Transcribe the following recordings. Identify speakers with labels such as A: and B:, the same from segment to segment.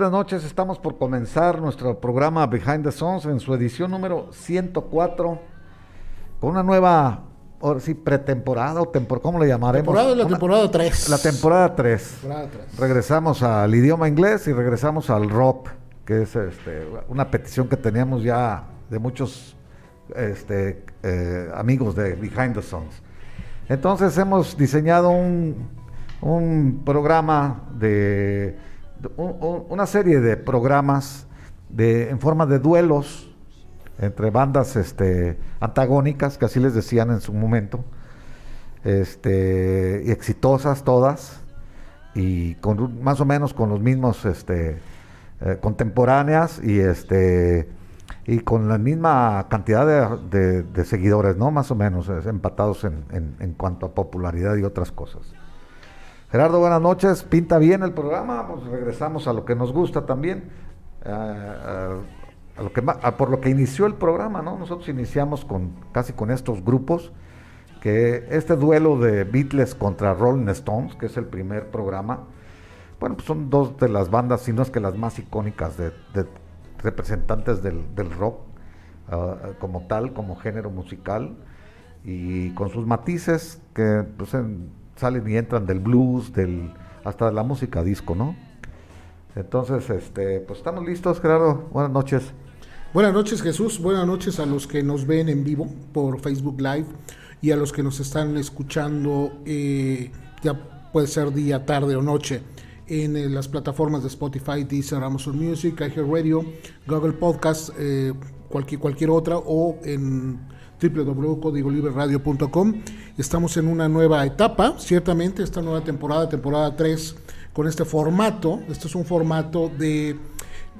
A: Buenas noches, estamos por comenzar nuestro programa Behind the Songs en su edición número 104 con una nueva, ahora sí, pretemporada o temporada, ¿cómo le llamaremos?
B: Temporada, la
A: Una-
B: temporada 3.
A: La temporada 3.
B: Temporada tres.
A: Regresamos al idioma inglés y regresamos al rock, que es este, una petición que teníamos ya de muchos este, eh, amigos de Behind the Songs. Entonces hemos diseñado un, un programa de- un- un- una serie de programas de, en forma de duelos entre bandas este, antagónicas, que así les decían en su momento, este, exitosas todas, y con más o menos con los mismos este, eh, contemporáneas y este y con la misma cantidad de, de- de seguidores, ¿no? Más o menos empatados en, en- en cuanto a popularidad y otras cosas. Gerardo, buenas noches. Pinta bien el programa, pues regresamos a lo que nos gusta también, a, lo que por lo que inició el programa, ¿no? Nosotros iniciamos con casi con estos grupos, que este duelo de Beatles contra Rolling Stones, que es el primer programa, bueno, pues son dos de las bandas, si no es que las más icónicas de, representantes del, rock ah, como tal, como género musical, y con sus matices que pues, en- salen y entran del blues, del hasta de la música disco, ¿no? Entonces, este, pues estamos listos, Gerardo. Buenas noches.
B: Buenas noches, Jesús. Buenas noches a los que nos ven en vivo por Facebook Live y a los que nos están escuchando, eh, ya puede ser día, tarde o noche, en eh, las plataformas de Spotify, Deezer, Amazon Music, iHeartRadio, Google Podcast, eh, cualquier, cualquier otra, o en www.codigolibreradio.com. Estamos en una nueva etapa, ciertamente, esta nueva temporada, temporada 3, con este formato. Este es un formato de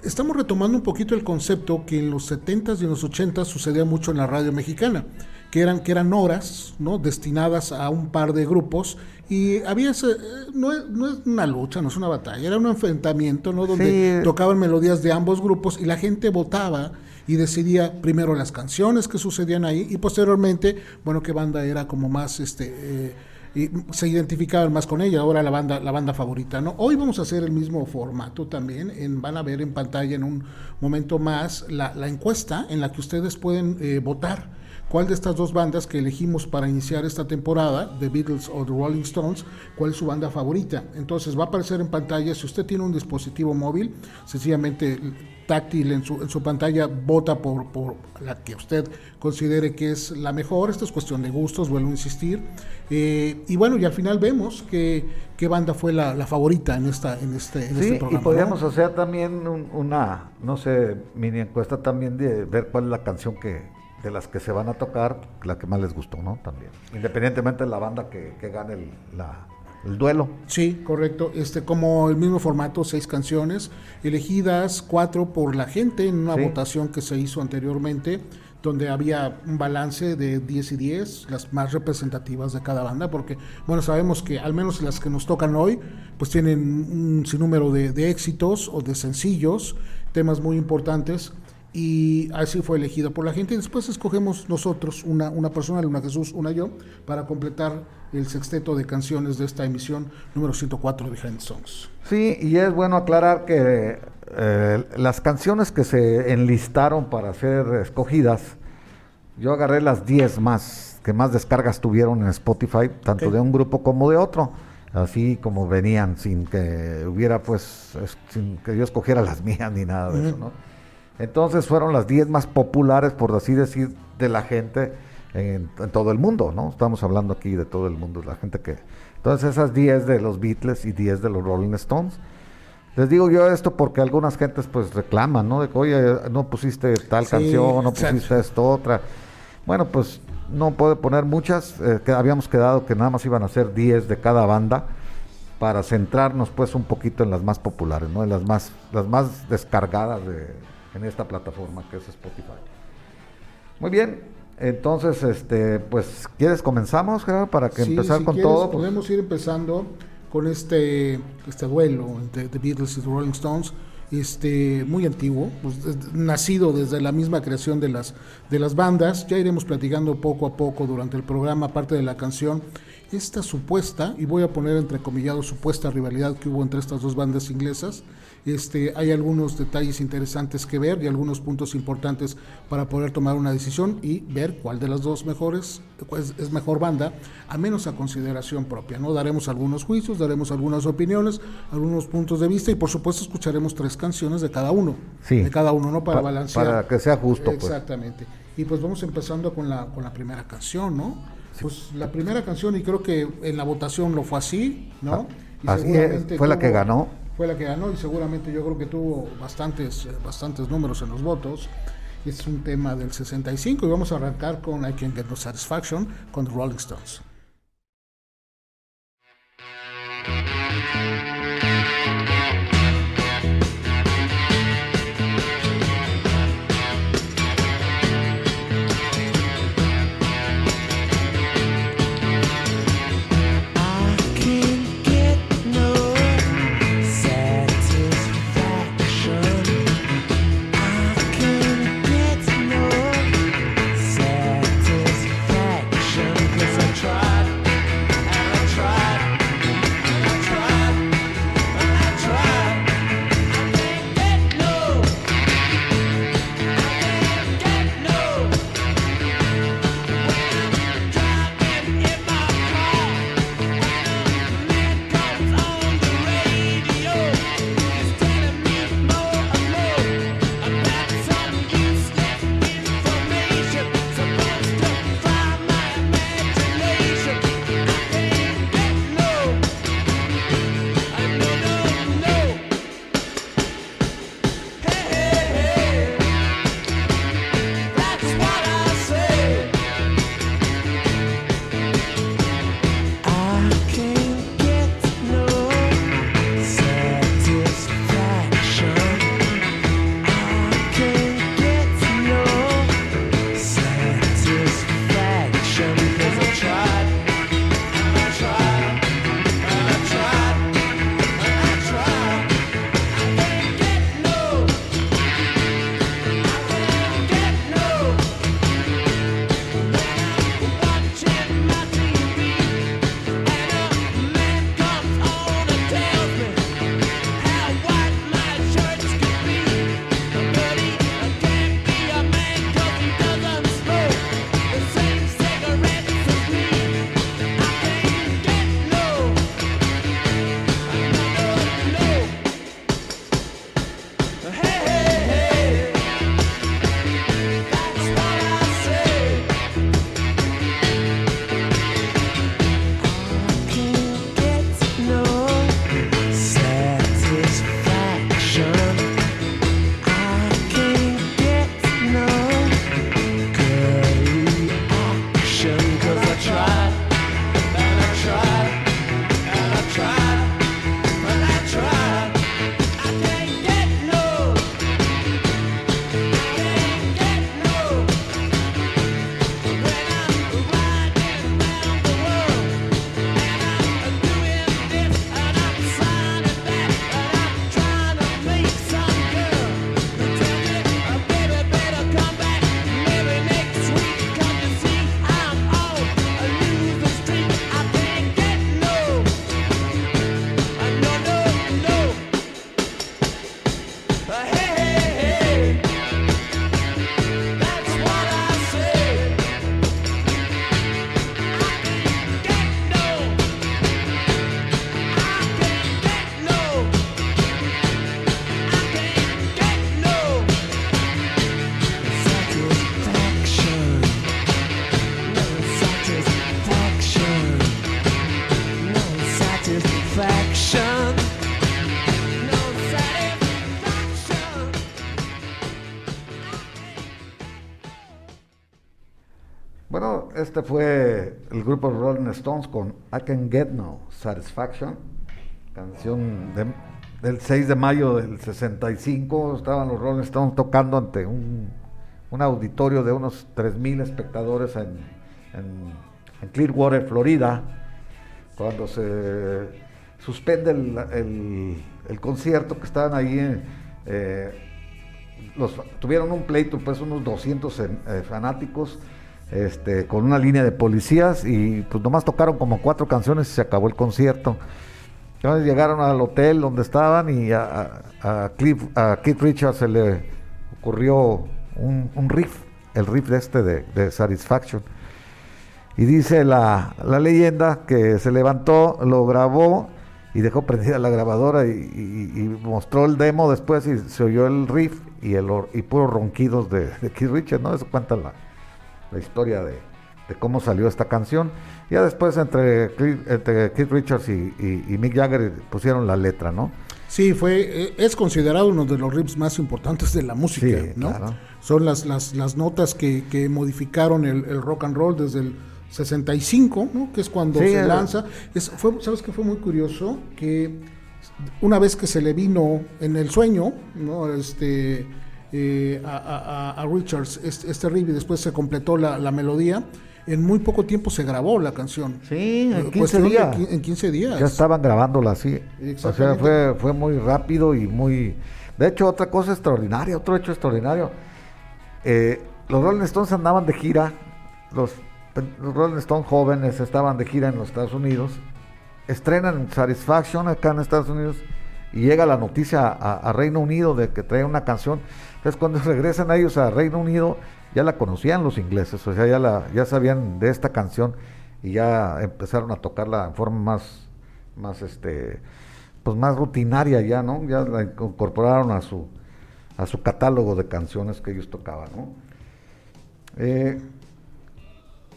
B: estamos retomando un poquito el concepto que en los 70s y en los 80s sucedía mucho en la radio mexicana, que eran, que eran horas ¿no? destinadas a un par de grupos y había ese, eh, no, es, no es una lucha, no es una batalla, era un enfrentamiento ¿no? donde
A: Sí.
B: tocaban melodías de ambos grupos y la gente votaba y decidía primero las canciones que sucedían ahí y posteriormente, bueno, qué banda era como más este eh, y se identificaban más con ella, ahora la banda, la banda favorita, ¿no? Hoy vamos a hacer el mismo formato también, en, van a ver en pantalla en un momento más la, la encuesta en la que ustedes pueden eh, votar cuál de estas dos bandas que elegimos para iniciar esta temporada, The Beatles o The Rolling Stones, cuál es su banda favorita. Entonces va a aparecer en pantalla, si usted tiene un dispositivo móvil, sencillamente táctil en su, en su pantalla, vota por, por la que usted considere que es la mejor. Esto es cuestión de gustos, vuelvo a insistir. Eh, y bueno, y al final vemos que, qué banda fue la, la favorita en, esta, en, este, en
A: Sí,
B: este
A: y podríamos
B: ¿no?
A: hacer también un- una, no sé, mini encuesta también de ver cuál es la canción que de las que se van a tocar, la que más les gustó, ¿no? También. Independientemente de la banda que, que gane el, la- el duelo.
B: Sí, correcto. Este, como el mismo formato, seis canciones, elegidas cuatro por la gente en una
A: Sí.
B: votación que se hizo anteriormente, donde había un balance de 10 y 10, las más representativas de cada banda, porque, bueno, sabemos que al menos las que nos tocan hoy, pues tienen un sinnúmero de, de éxitos o de sencillos, temas muy importantes. Y así fue elegido por la gente. Y después escogemos nosotros, una, una persona, una Jesús, una yo, para completar el sexteto de canciones de esta emisión número 104 de the Songs.
A: Sí, y es bueno aclarar que eh, las canciones que se enlistaron para ser escogidas, yo agarré las 10 más, que más descargas tuvieron en Spotify, tanto de un grupo como de otro, así como venían, sin que hubiera, pues, es- sin que yo escogiera las mías ni nada de eso, ¿no? Entonces fueron las 10 más populares, por así decir, de la gente en, en todo el mundo, ¿no? Estamos hablando aquí de todo el mundo, la gente que... Entonces esas 10 de los Beatles y 10 de los Rolling Stones. Les digo yo esto porque algunas gentes pues reclaman, ¿no? De que, oye, no pusiste tal
B: Sí,
A: canción, no
B: exacto.
A: pusiste esto, otra. Bueno, pues no puede poner muchas, eh, que habíamos quedado que nada más iban a ser 10 de cada banda. para centrarnos pues un poquito en las más populares, ¿no? En las más, las más descargadas de, en esta plataforma que es Spotify. Muy bien, entonces, este, pues, ¿quieres comenzamos, Gerardo, para que
C: Sí,
A: empezar
C: si
A: con
C: quieres,
A: todo? Pues,
C: Podemos ir empezando con este, este duelo entre The Beatles y The Rolling Stones, este, muy antiguo, pues, es- nacido desde la misma creación de las, de las bandas. Ya iremos platicando poco a poco durante el programa, aparte de la canción. Esta supuesta, y voy a poner entrecomillado supuesta rivalidad que hubo entre estas dos bandas inglesas, este, hay algunos detalles interesantes que ver y algunos puntos importantes para poder tomar una decisión y ver cuál de las dos mejores pues, es mejor banda, a menos a consideración propia. ¿no? Daremos algunos juicios, daremos algunas opiniones, algunos puntos de vista y por supuesto escucharemos tres canciones de cada uno.
A: Sí.
C: De cada uno, ¿no? Para
A: Pa-
C: balancear.
A: para que sea justo, pues.
C: Exactamente. Y pues vamos empezando con la, con la primera canción, ¿no? Pues la primera canción, y creo que en la votación lo fue así, ¿no? Y
A: Ah, es,
C: seguramente
A: fue la que ganó.
C: Fue la que ganó y seguramente yo creo que tuvo bastantes, eh, bastantes números en los votos. Es un tema del 65 y vamos a arrancar con I Can't Get No Satisfaction con The Rolling Stones.
A: Este fue el grupo Rolling Stones con I Can Get No Satisfaction. canción de- del 6 de mayo del 65. Estaban los Rolling Stones tocando ante un, auditorio de unos 3.000 espectadores en, Clearwater, Florida, cuando se suspende el, concierto que estaban ahí. eh, los, tuvieron un pleito, pues unos 200 en- eh, fanáticos este, con una línea de policías y pues nomás tocaron como cuatro canciones y se acabó el concierto. Entonces llegaron al hotel donde estaban y a, Keith Richards se le ocurrió un, riff, el riff de este de, Satisfaction. Y dice la, la leyenda que se levantó, lo grabó y dejó prendida la grabadora y, mostró el demo después y se oyó el riff y el y puros ronquidos de, de Keith Richards, ¿no? Eso cuenta la, la historia de, de cómo salió esta canción. Ya después entre, entre Keith Richards y, y- y Mick Jagger pusieron la letra, ¿no?
B: Sí, fue, eh, es considerado uno de los riffs más importantes de la música,
A: Sí,
B: ¿no?
A: claro.
B: Son las, las, las notas que, que modificaron el, el rock and roll desde el 65, ¿no? Que es cuando
A: Sí,
B: se
A: eh.
B: lanza. Es, fue, ¿Sabes qué fue muy curioso? Que una vez que se le vino en el sueño, ¿no? Este, eh, a, a- a- a Richards este, este riff y después se completó la, la melodía, en muy poco tiempo se grabó la canción.
A: Sí, en
B: Eh,
A: 15
B: cuestión de
A: días.
B: en 15 días.
A: Ya estaban grabándola así. O sea, fue, fue muy rápido y muy... De hecho, otra cosa extraordinaria, otro hecho extraordinario. eh, los Rolling Stones andaban de gira, los, los Rolling Stones jóvenes estaban de gira en los Estados Unidos, estrenan Satisfaction acá en Estados Unidos y llega la noticia a, a Reino Unido de que trae una canción. Entonces cuando regresan ellos a Reino Unido ya la conocían los ingleses, o sea, ya, la, ya sabían de esta canción y ya empezaron a tocarla en forma más, más este, pues más rutinaria ya, ¿no? Ya la incorporaron a su, a su catálogo de canciones que ellos tocaban, ¿no? Eh,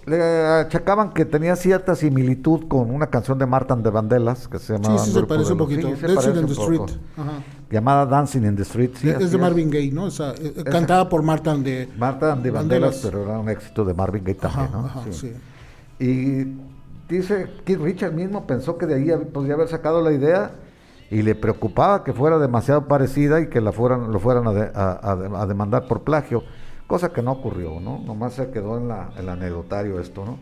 A: le achacaban que tenía cierta similitud con una canción de Martin de Vandellas que se llama
B: Sí, sí, se parece un poquito. Dancing in the Street. Ajá.
A: llamada Dancing in the Street. sí,
B: es de Marvin Gaye, ¿no? Esa, eh, cantada por Marta de Vandellas.
A: Vandellas, pero era un éxito de Marvin Gaye también,
B: Ajá,
A: ¿no?
B: ajá,
A: Sí.
B: sí.
A: Y dice Keith Richards mismo pensó que de ahí podría haber sacado la idea y le preocupaba que fuera demasiado parecida y que la fueran, lo fueran a, de- a- a- a demandar por plagio, cosa que no ocurrió, ¿no? Nomás se quedó en la, el anecdotario esto, ¿no?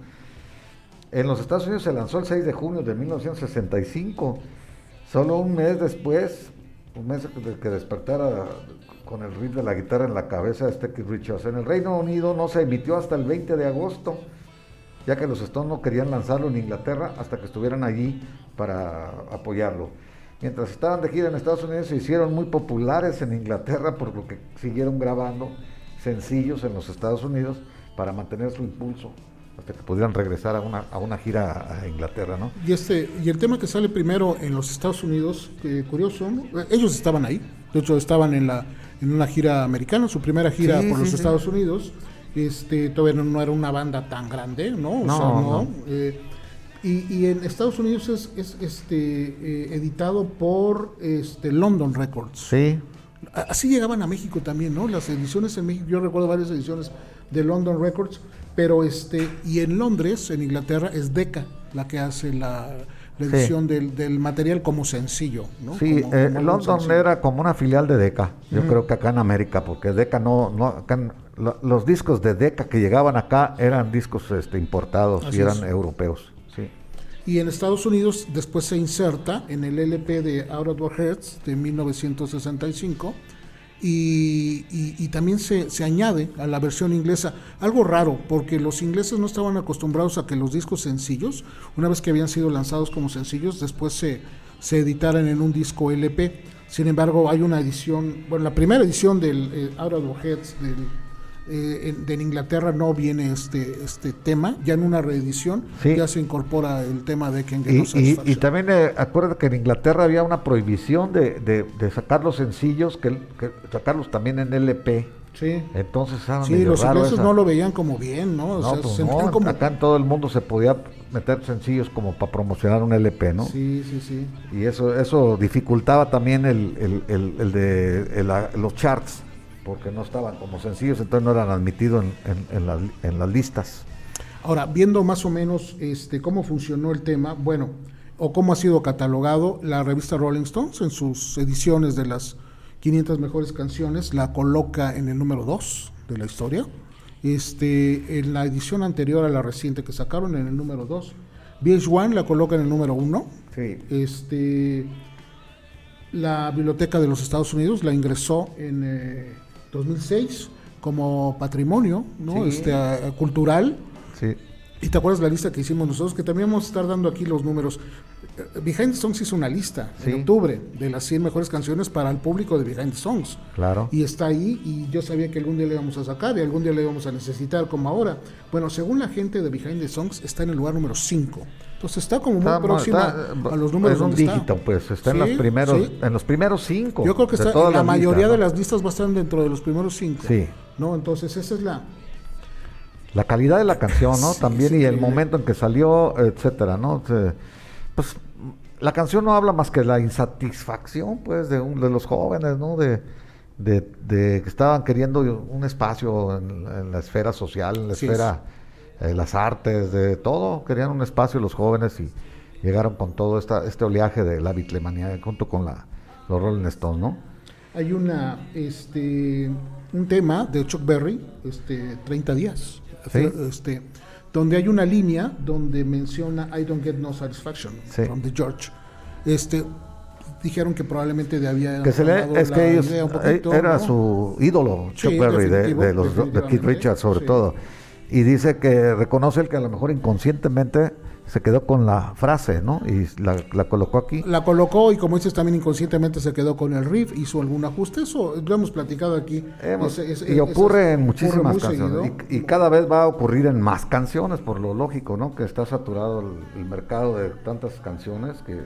A: En los Estados Unidos se lanzó el 6 de junio de 1965, solo un mes después, un mes de que despertara con el riff de la guitarra en la cabeza de Keith Richards. En el Reino Unido no se emitió hasta el 20 de agosto ya que los Stones no querían lanzarlo en Inglaterra hasta que estuvieran allí para apoyarlo. Mientras estaban de gira en Estados Unidos se hicieron muy populares en Inglaterra por lo que siguieron grabando sencillos en los Estados Unidos para mantener su impulso hasta que pudieran regresar a una, a una gira a Inglaterra, ¿no?
B: Y este y el tema que sale primero en los Estados Unidos, que curioso. Eh, ellos estaban ahí, de hecho estaban en la en una gira americana, su primera gira
A: Sí,
B: por
A: sí,
B: los
A: sí.
B: Estados Unidos. Este todavía no, no era una banda tan grande, ¿no? O
A: No,
B: sea, no.
A: no.
B: Eh, y, y en Estados Unidos es, es, este eh, editado por este London Records.
A: Sí,
B: Así llegaban a México también, ¿no? Las ediciones en México, yo recuerdo varias ediciones de London Records, pero este, y en Londres, en Inglaterra, es Decca la que hace la, la
A: Sí.
B: edición del, del material como sencillo, ¿no?
A: Sí,
B: Como-
A: eh,
B: como
A: London
B: sencillo.
A: era como una filial de Decca, yo creo que acá en América, porque Decca no, no acá en- los discos de Decca que llegaban acá eran discos este, importados
B: Así
A: y eran
B: es.
A: europeos.
B: Y en Estados Unidos después se inserta en el LP de Out of Our Heads de 1965 y, y- también se, se añade a la versión inglesa. Algo raro, porque los ingleses no estaban acostumbrados a que los discos sencillos, una vez que habían sido lanzados como sencillos, después se, se editaran en un disco LP. Sin embargo, hay una edición, bueno, la primera edición del eh, Out of Heads del, eh, en, de en Inglaterra no viene este, este tema, ya en una reedición
A: Sí.
B: ya se incorpora el tema de Get
A: Y, y- y también eh, acuérdate que en Inglaterra había una prohibición de, de- de sacar los sencillos, que, que sacarlos también en LP.
B: Sí,
A: Entonces
B: sí los ingleses no lo veían como bien, ¿no? O
A: No,
B: sea,
A: pues
B: se
A: no,
B: sentían como...
A: acá en todo el mundo se podía meter sencillos como para promocionar un LP, ¿no?
B: Sí, sí, sí.
A: Y eso eso dificultaba también el, el- el- el de los charts, porque no estaban como sencillos, entonces no eran admitidos en, en- en las, en las listas.
B: Ahora, viendo más o menos este, cómo funcionó el tema, bueno, o cómo ha sido catalogado la revista Rolling Stones en sus ediciones de las 500 mejores canciones, la coloca en el número 2 de la historia. Este, en la edición anterior a la reciente que sacaron, en el número 2. VH1 la coloca en el número 1.
A: Sí.
B: Este, la Biblioteca de los Estados Unidos la ingresó en eh, 2006 como patrimonio ¿no?
A: Sí.
B: este, a- cultural.
A: Sí.
B: Y te acuerdas la lista que hicimos nosotros, que también vamos a estar dando aquí los números. Eh, Behind the Songs hizo una lista
A: Sí.
B: en octubre de las 100 mejores canciones para el público de Behind the Songs.
A: Claro.
B: Y está ahí y yo sabía que algún día le íbamos a sacar y algún día le íbamos a necesitar como ahora. Bueno, según la gente de Behind the Songs está en el lugar número 5. Entonces está como muy próxima
A: está-
B: a los números
A: es un
B: donde está.
A: dígito, pues, está en
B: Sí,
A: los primeros,
B: sí.
A: en los primeros cinco.
B: Yo creo que
A: de
B: está,
A: todas
B: la mayoría
A: listas,
B: de
A: ¿no?
B: las listas va a estar dentro de los primeros 5.
A: Sí.
B: ¿no? Entonces esa es la...
A: La calidad de la canción, ¿no?
B: Sí,
A: También y el momento en que salió, etcétera, ¿no? Pues la canción no habla más que la insatisfacción, pues, de, un- de los jóvenes, ¿no? De, de, de que estaban queriendo un espacio en, en la esfera social, en la
B: Así
A: esfera de las artes, de todo. Querían un espacio los jóvenes y llegaron con todo esta, este oleaje de la bitlemanía junto con la, los Rolling Stones, ¿no?
B: Hay una, este, un tema de Chuck Berry, este, 30 días,
A: Sí.
B: este, donde hay una línea donde menciona I don't get no satisfaction
A: Sí.
B: from the George. Este, dijeron que probablemente de había
A: Que se le, es que ellos, eh,
B: poquito,
A: era
B: ¿no?
A: su ídolo,
B: Sí,
A: Chuck Berry, de, de los, de Keith Richards sobre
B: sí.
A: todo. Y dice que reconoce el que a lo mejor inconscientemente se quedó con la frase, ¿no? Y la, la colocó aquí.
B: La colocó y como dices también inconscientemente se quedó con el riff, hizo algún ajuste, eso lo hemos platicado aquí.
A: Hemos-
B: Ese- ese-
A: y ocurre
B: ese-
A: en muchísimas
B: ocurre
A: canciones. Y, y cada vez va a ocurrir en más canciones, por lo lógico, ¿no? Que está saturado el, el mercado de tantas canciones que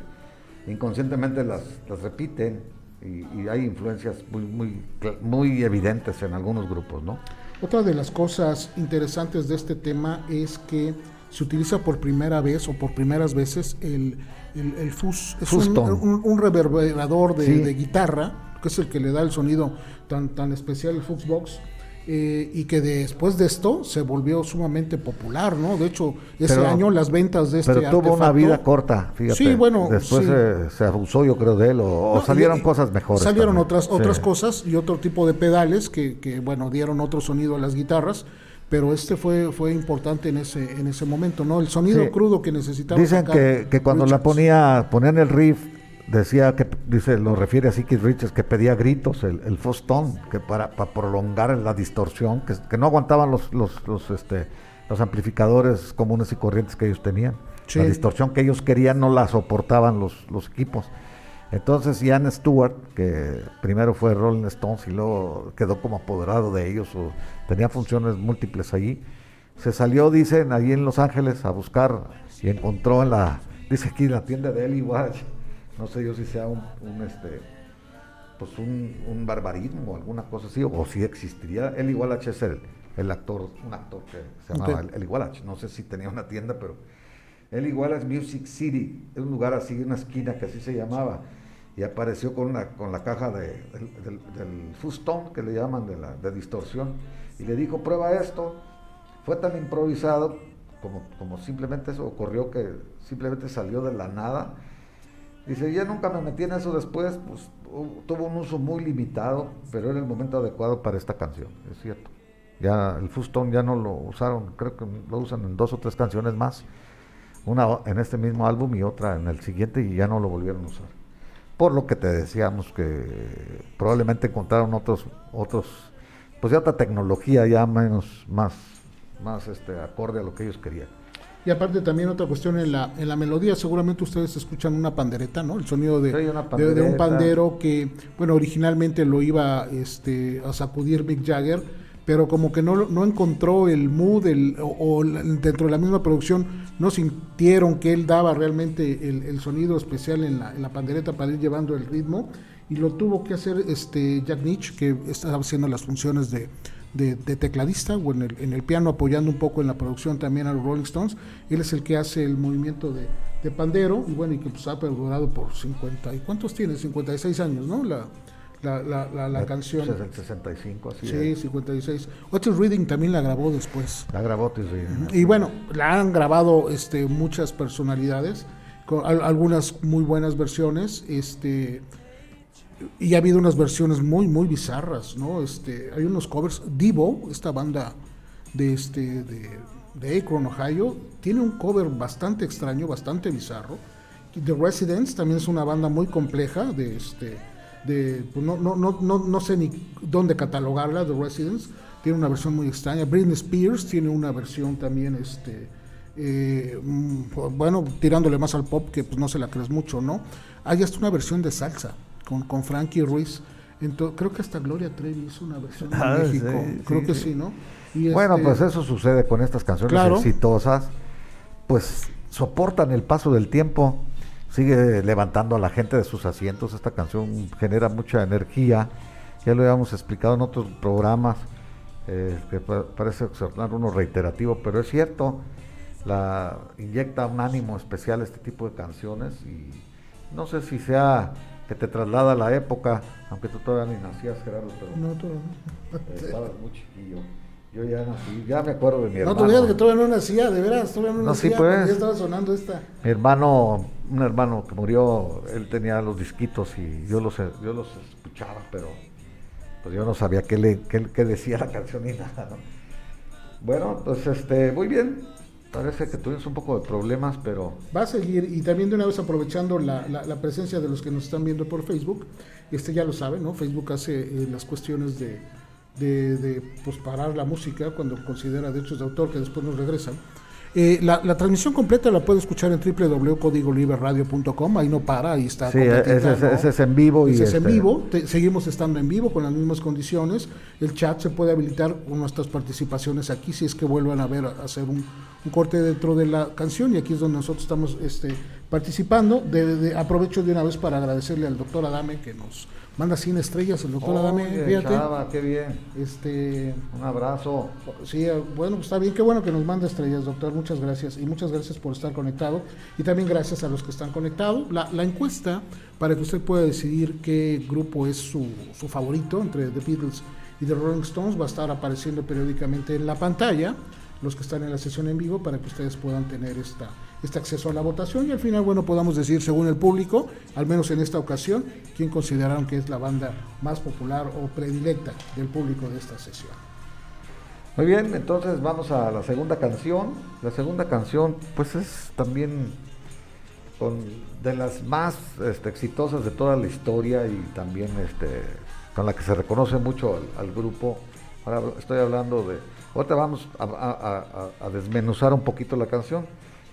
A: inconscientemente las, las repiten y, y hay influencias muy, muy, muy evidentes en algunos grupos, ¿no?
B: Otra de las cosas interesantes de este tema es que se utiliza por primera vez o por primeras veces el, el, el fuzz. Es un, un- un reverberador de,
A: Sí.
B: de guitarra, que es el que le da el sonido tan, tan especial, el Fuzzbox. Eh, y que después de esto se volvió sumamente popular, ¿no? De hecho, ese
A: Pero-
B: año las ventas de este
A: Pero tuvo una vida corta, fíjate.
B: Sí, bueno,
A: Después
B: sí.
A: Se, se abusó, yo creo, de él, o, salieron
B: y-
A: cosas mejores.
B: Salieron
A: también.
B: otras,
A: Sí.
B: otras cosas y otro tipo de pedales que, que, bueno, dieron otro sonido a las guitarras, pero este fue, fue importante en ese, en ese momento, ¿no? El sonido
A: Sí.
B: crudo que necesitaba.
A: Dicen que, que cuando la ponía, ponían el riff, decía que, dice, lo refiere así Keith Richards, que pedía gritos, el, el tone, que para, para prolongar la distorsión, que, que no aguantaban los, los, los, este, los amplificadores comunes y corrientes que ellos tenían.
B: Sí.
A: La distorsión que ellos querían no la soportaban los, los equipos. Entonces Ian Stewart, que primero fue Rolling Stones y luego quedó como apoderado de ellos, o tenía funciones múltiples allí, se salió, dicen, allí en Los Ángeles a buscar y encontró en la, dice aquí, en la tienda de Eli Watch, no sé yo si sea un, un, este, pues un, un barbarismo o alguna cosa así, o si existiría. Eli Wallach es el, el actor, un actor que se llamaba. Eli Wallach, no sé si tenía una tienda, pero Eli Wallach Music City, es un lugar así, una esquina que así se llamaba, y apareció con, una, con la caja de, del, del, del fustón, que le llaman, de, la, de distorsión, y le dijo, prueba esto. Fue tan improvisado como, como simplemente eso ocurrió, que simplemente salió de la nada. Dice, ya nunca me metí en eso después, pues tuvo un uso muy limitado, pero era el momento adecuado para esta canción, es cierto. Ya el fustón ya no lo usaron, creo que lo usan en dos o tres canciones más, una en este mismo álbum y otra en el siguiente y ya no lo volvieron a usar. Por lo que te decíamos que probablemente encontraron otros, otros, pues ya otra tecnología ya menos, más, más este, acorde a lo que ellos querían.
B: Y aparte también otra cuestión en la, en la melodía, seguramente ustedes escuchan una pandereta, ¿no? El sonido de, de- de un pandero que, bueno, originalmente lo iba este, a sacudir Mick Jagger, pero como que no, no encontró el mood el, o, dentro de la misma producción no sintieron que él daba realmente el, el sonido especial en la, en la pandereta para ir llevando el ritmo y lo tuvo que hacer este Jack Nitch que estaba haciendo las funciones de, de- de tecladista o en el, en el piano apoyando un poco en la producción también a los Rolling Stones él es el que hace el movimiento de, de pandero y bueno y que pues ha perdurado por 50 y cuántos tiene 56 años no la la, la, la, la
A: Eh,
B: canción
A: pues, es el 65, así
B: sí
A: es.
B: 56 Otis Reading también la grabó después
A: La grabó Otis Redding.
B: y bueno, la han grabado este, muchas personalidades. con al- algunas muy buenas versiones, este y ha habido unas versiones muy muy bizarras, ¿no? Este, hay unos covers Divo, esta banda de este de, de Ohio, tiene un cover bastante extraño, bastante bizarro. The Residents también es una banda muy compleja de este de pues no, no, no, no, no sé ni dónde catalogarla, The Residents, tiene una versión muy extraña. Britney Spears tiene una versión también este eh, mm, bueno, tirándole más al pop, que pues no se la crees mucho, ¿no? Hay hasta una versión de salsa con, con Frankie Ruiz. Creo que hasta Gloria Trevi hizo una versión en
A: Ah,
B: México.
A: sí,
B: creo
A: sí,
B: que
A: sí.
B: sí, ¿no? Y
A: Bueno,
B: este,
A: pues eso sucede con estas canciones
B: Claro.
A: exitosas, pues soportan el paso del tiempo, sigue levantando a la gente de sus asientos, esta canción genera mucha energía, ya lo habíamos explicado en otros programas, eh, que pa- parece sonar uno reiterativo, pero es cierto, la inyecta un ánimo especial este tipo de canciones y no sé si sea que te traslada a la época, aunque tú todavía ni nacías, Gerardo, pero...
B: No, tú no.
A: Estabas muy chiquillo. Yo ya nací, ya me acuerdo de mi
B: No,
A: hermano.
B: tú veías que todavía no nacía, de veras, todavía no,
A: No, sí, pues.
B: Ya estaba sonando esta.
A: Mi hermano, un hermano que murió, él tenía los disquitos y yo los, yo los escuchaba, pero pues yo no sabía qué, le, qué, qué decía la canción ni nada, ¿no? Bueno, pues este, muy bien. Parece que tuvimos un poco de problemas, pero
B: Va a seguir y también de una vez aprovechando la, la- la presencia de los que nos están viendo por Facebook, este ya lo saben, ¿no? Facebook hace eh, las cuestiones de, de, de, pues, parar la música cuando considera derechos de autor que después nos regresan. Eh, la, la transmisión completa la puede escuchar en www.codigoliberradio.com, ahí no para, ahí está.
A: sí, ese, ese es en vivo. y
B: Ese es en
A: este,
B: vivo, te- seguimos estando en vivo con las mismas condiciones. El chat se puede habilitar con nuestras participaciones aquí si es que vuelvan a ver a hacer un, un corte dentro de la canción y aquí es donde nosotros estamos este, participando. De, de- aprovecho de una vez para agradecerle al doctor Adame que nos manda 100 estrellas. El doctor Adame, fíjate.
A: chava, qué bien.
B: Este,
A: Un abrazo.
B: Sí, eh, bueno, está bien, qué bueno que nos manda estrellas, doctor. Muchas gracias y muchas gracias por estar conectado y también gracias a los que están conectados. La, la encuesta para que usted pueda decidir qué grupo es su, su favorito entre The Beatles y The Rolling Stones va a estar apareciendo periódicamente en la pantalla, los que están en la sesión en vivo, para que ustedes puedan tener esta, este acceso a la votación y al final, bueno, podamos decir, según el público, al menos en esta ocasión, quién consideraron que es la banda más popular o predilecta del público de esta sesión.
A: Muy bien, entonces vamos a la segunda canción. La segunda canción, pues es también de las más este, exitosas de toda la historia y también este, con la que se reconoce mucho al, grupo. Ahora estoy hablando de. Ahorita vamos a desmenuzar un poquito la canción.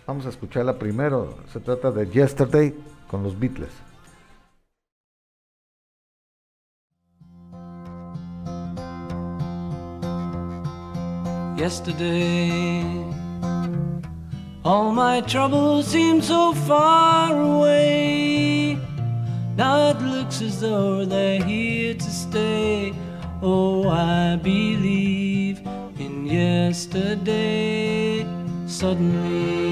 A: Vamos a escucharla primero. Se trata de Yesterday con los Beatles.
D: yesterday. All my troubles seem so far away. Now it looks as though they're here to stay. Oh, I believe in yesterday. Suddenly,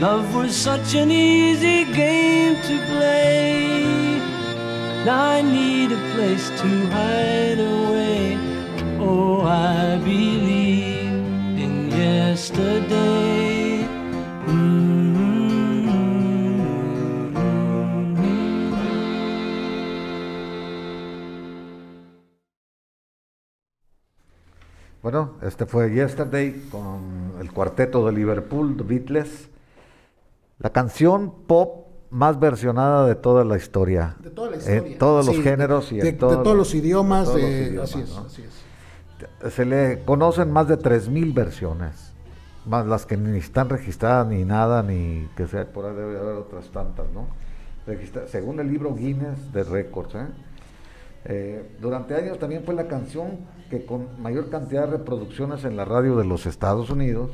D: Love was such an easy game to play. I need a place to hide away. Oh, I believe in yesterday.
A: Bueno, este fue Yesterday con el cuarteto de Liverpool, The Beatles. La canción pop más versionada de toda la historia.
B: De toda la
A: En
B: historia.
A: todos los géneros y
B: de,
A: en
B: de
A: todos,
B: los idiomas.
A: todos los
B: de-
A: idiomas,
B: así es,
A: ¿no?
B: así es.
A: Se le conocen más de 3.000 versiones, más las que ni están registradas ni nada, ni que sea por ahí debe haber otras tantas, ¿no? Registra- según el libro Guinness de Records, ¿eh? Eh, durante años también fue la canción que con mayor cantidad de reproducciones en la radio de los Estados Unidos,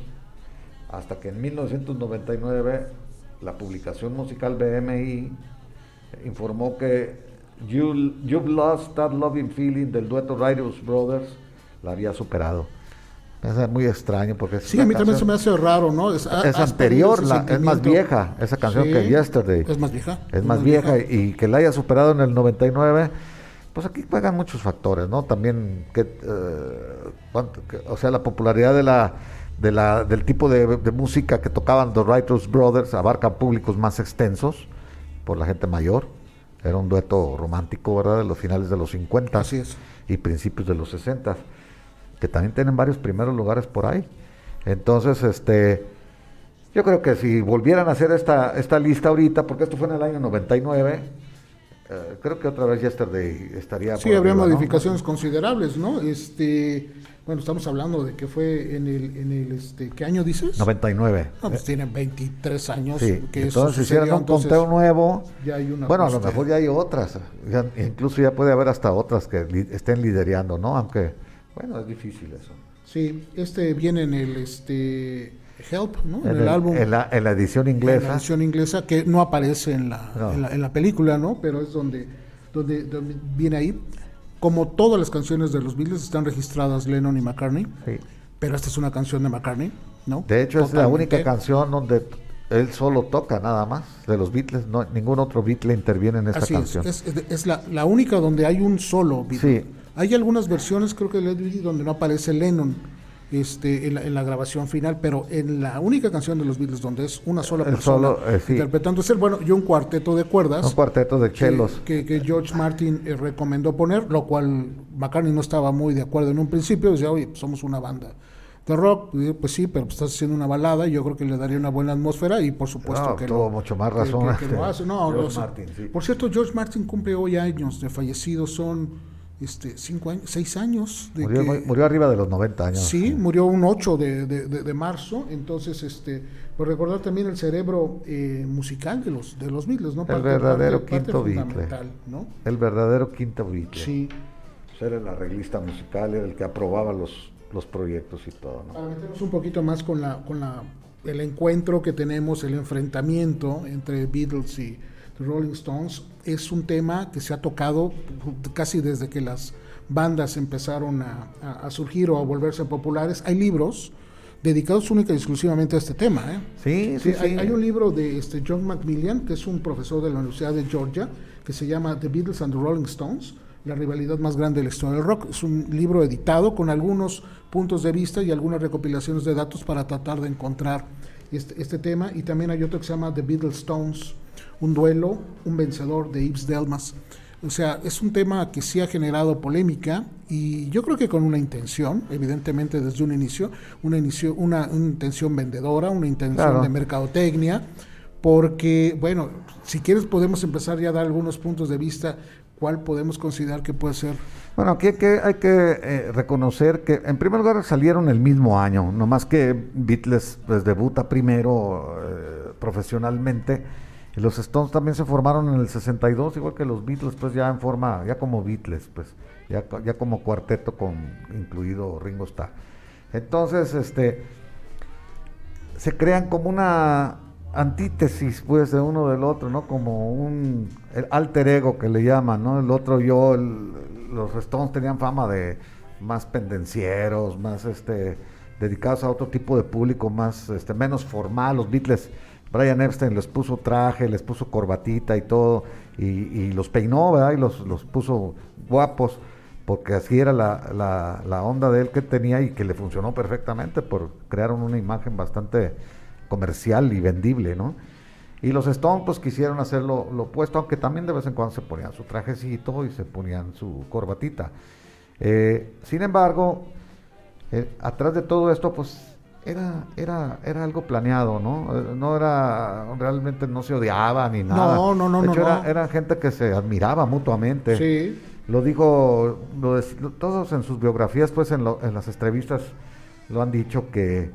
A: hasta que en 1999 la publicación musical BMI informó que You, You've Lost That Loving Feeling del dueto Writers Brothers la había superado. Es muy extraño porque
B: Sí, a mí también se me hace raro, ¿no? Es,
A: anterior, la- es más vieja esa canción
B: Sí,
A: que Yesterday.
B: Es más vieja.
A: Es más vieja y que la haya superado en el 99, pues aquí juegan muchos factores, ¿no? También que, eh, cuánto- que- o sea, la popularidad de la, de la, del tipo de, de música que tocaban The Writers Brothers abarca públicos más extensos por la gente mayor. Era un dueto romántico, ¿verdad? De los finales de los 50
B: Así es.
A: y principios de los 60 que también tienen varios primeros lugares por ahí. Entonces, este, yo creo que si volvieran a hacer esta, esta lista ahorita, porque esto fue en el año 99, eh, creo que otra vez Yesterday estaría
B: Sí,
A: por
B: habría
A: arriba, ¿no?
B: modificaciones considerables, ¿no? Este, bueno, estamos hablando de que fue en el, en el, este, ¿qué año dices?
A: 99.
B: No, pues tienen 23 años
A: Sí,
B: que
A: entonces hicieron un
B: entonces,
A: conteo nuevo.
B: ya hay una
A: bueno, a lo mejor ya hay otras. ya- incluso ya puede haber hasta otras que li- estén liderando, ¿no? Aunque, bueno, es difícil eso.
B: Sí, este viene en el este Help, ¿no? En,
A: En,
B: el,
A: el-
B: álbum.
A: en la, en la edición
B: en la
A: inglesa.
B: edición inglesa que no aparece en la,
A: No.
B: en la, en la película, ¿no? Pero es donde, donde, donde viene ahí. Como todas las canciones de los Beatles están registradas Lennon y McCartney,
A: sí.
B: pero esta es una canción de McCartney, ¿no?
A: De hecho, es la única canción donde él solo toca nada más. De los Beatles, no, ningún otro Beatle interviene en esta
B: Así
A: canción.
B: es, es- es la, la única donde hay un solo Beatle.
A: Sí.
B: Hay algunas versiones, creo que de Led donde no aparece Lennon este, en, la, en la grabación final, pero en la única canción de los Beatles donde es una sola
A: El
B: persona
A: solo, eh, sí.
B: interpretando es el bueno y un cuarteto de cuerdas
A: Un cuarteto de chelos.
B: que, que George Martin eh, recomendó poner, lo cual McCartney no estaba muy de acuerdo en un principio, decía, oye, pues somos una banda de rock, pues sí, pero pues estás haciendo una balada, y yo creo que le daría una buena atmósfera y por supuesto
A: No,
B: que
A: tuvo
B: lo,
A: mucho más razón
B: que- que lo hace. No,
A: George
B: no.
A: Martin, sí.
B: Por cierto, George Martin cumple hoy años de fallecido, son este cinco años, seis años de
A: Murió,
B: que-
A: muy- murió arriba de los 90 años.
B: Sí, murió un 8 de, de- de- de marzo, entonces, este, por recordar también el cerebro eh, musical de los de los Beatles, ¿no?
A: El verdadero quinto Beatle. El verdadero quinto Beatle.
B: Sí.
A: Pues Era el arreglista musical, era el que aprobaba los, los proyectos y todo, ¿no?
B: Para meternos un poquito más con la con la el encuentro que tenemos, el enfrentamiento entre Beatles y The Rolling Stones es un tema que se ha tocado casi desde que las bandas empezaron a, a- a surgir o a volverse populares. Hay libros dedicados única y exclusivamente a este tema. ¿eh?
A: Sí, sí,
B: Sí,
A: sí.
B: hay, hay un libro de este John Macmillan, que es un profesor de la Universidad de Georgia, que se llama The Beatles and the Rolling Stones, la rivalidad más grande de la historia del rock. Es un libro editado con algunos puntos de vista y algunas recopilaciones de datos para tratar de encontrar este, este tema. Y también hay otro que se llama The Beatles Stones, un duelo, un vencedor de Yves Delmas. O sea, es un tema que sí ha generado polémica y yo creo que con una intención, evidentemente desde un inicio, una, inicio, una, una intención vendedora, una intención
A: Claro.
B: de mercadotecnia, porque, bueno, si quieres podemos empezar ya a dar algunos puntos de vista, cuál podemos considerar que puede ser.
A: Bueno, aquí hay que, hay que eh, reconocer que en primer lugar salieron el mismo año, nomás que Beatles pues, debuta primero eh, profesionalmente los Stones también se formaron en el 62, igual que los Beatles, pues ya en forma, ya como Beatles, pues ya, co- ya como cuarteto con incluido Ringo Starr. Entonces, este, se crean como una antítesis pues de uno del otro, ¿no? Como un alter ego que le llaman, ¿no? El otro yo, los Stones tenían fama de más pendencieros, más este dedicados a otro tipo de público, más este menos formal, los Beatles Brian Epstein les puso traje, les puso corbatita y todo, y, los peinó, ¿verdad? Y los, los puso guapos, porque así era la, la, onda de él que tenía y que le funcionó perfectamente, por crearon una imagen bastante comercial y vendible, ¿no? Y los Stones pues quisieron hacer lo, lo opuesto, aunque también de vez en cuando se ponían su trajecito y se ponían su corbatita. Eh, sin embargo, eh, atrás de todo esto, pues era, era, era algo planeado, ¿no? Eh, No era, realmente no se odiaba ni nada.
B: No, no, no,
A: De hecho, era,
B: no.
A: era gente que se admiraba mutuamente.
B: Sí.
A: Lo dijo, lo todos en sus biografías, pues en, lo- en las entrevistas lo han dicho que,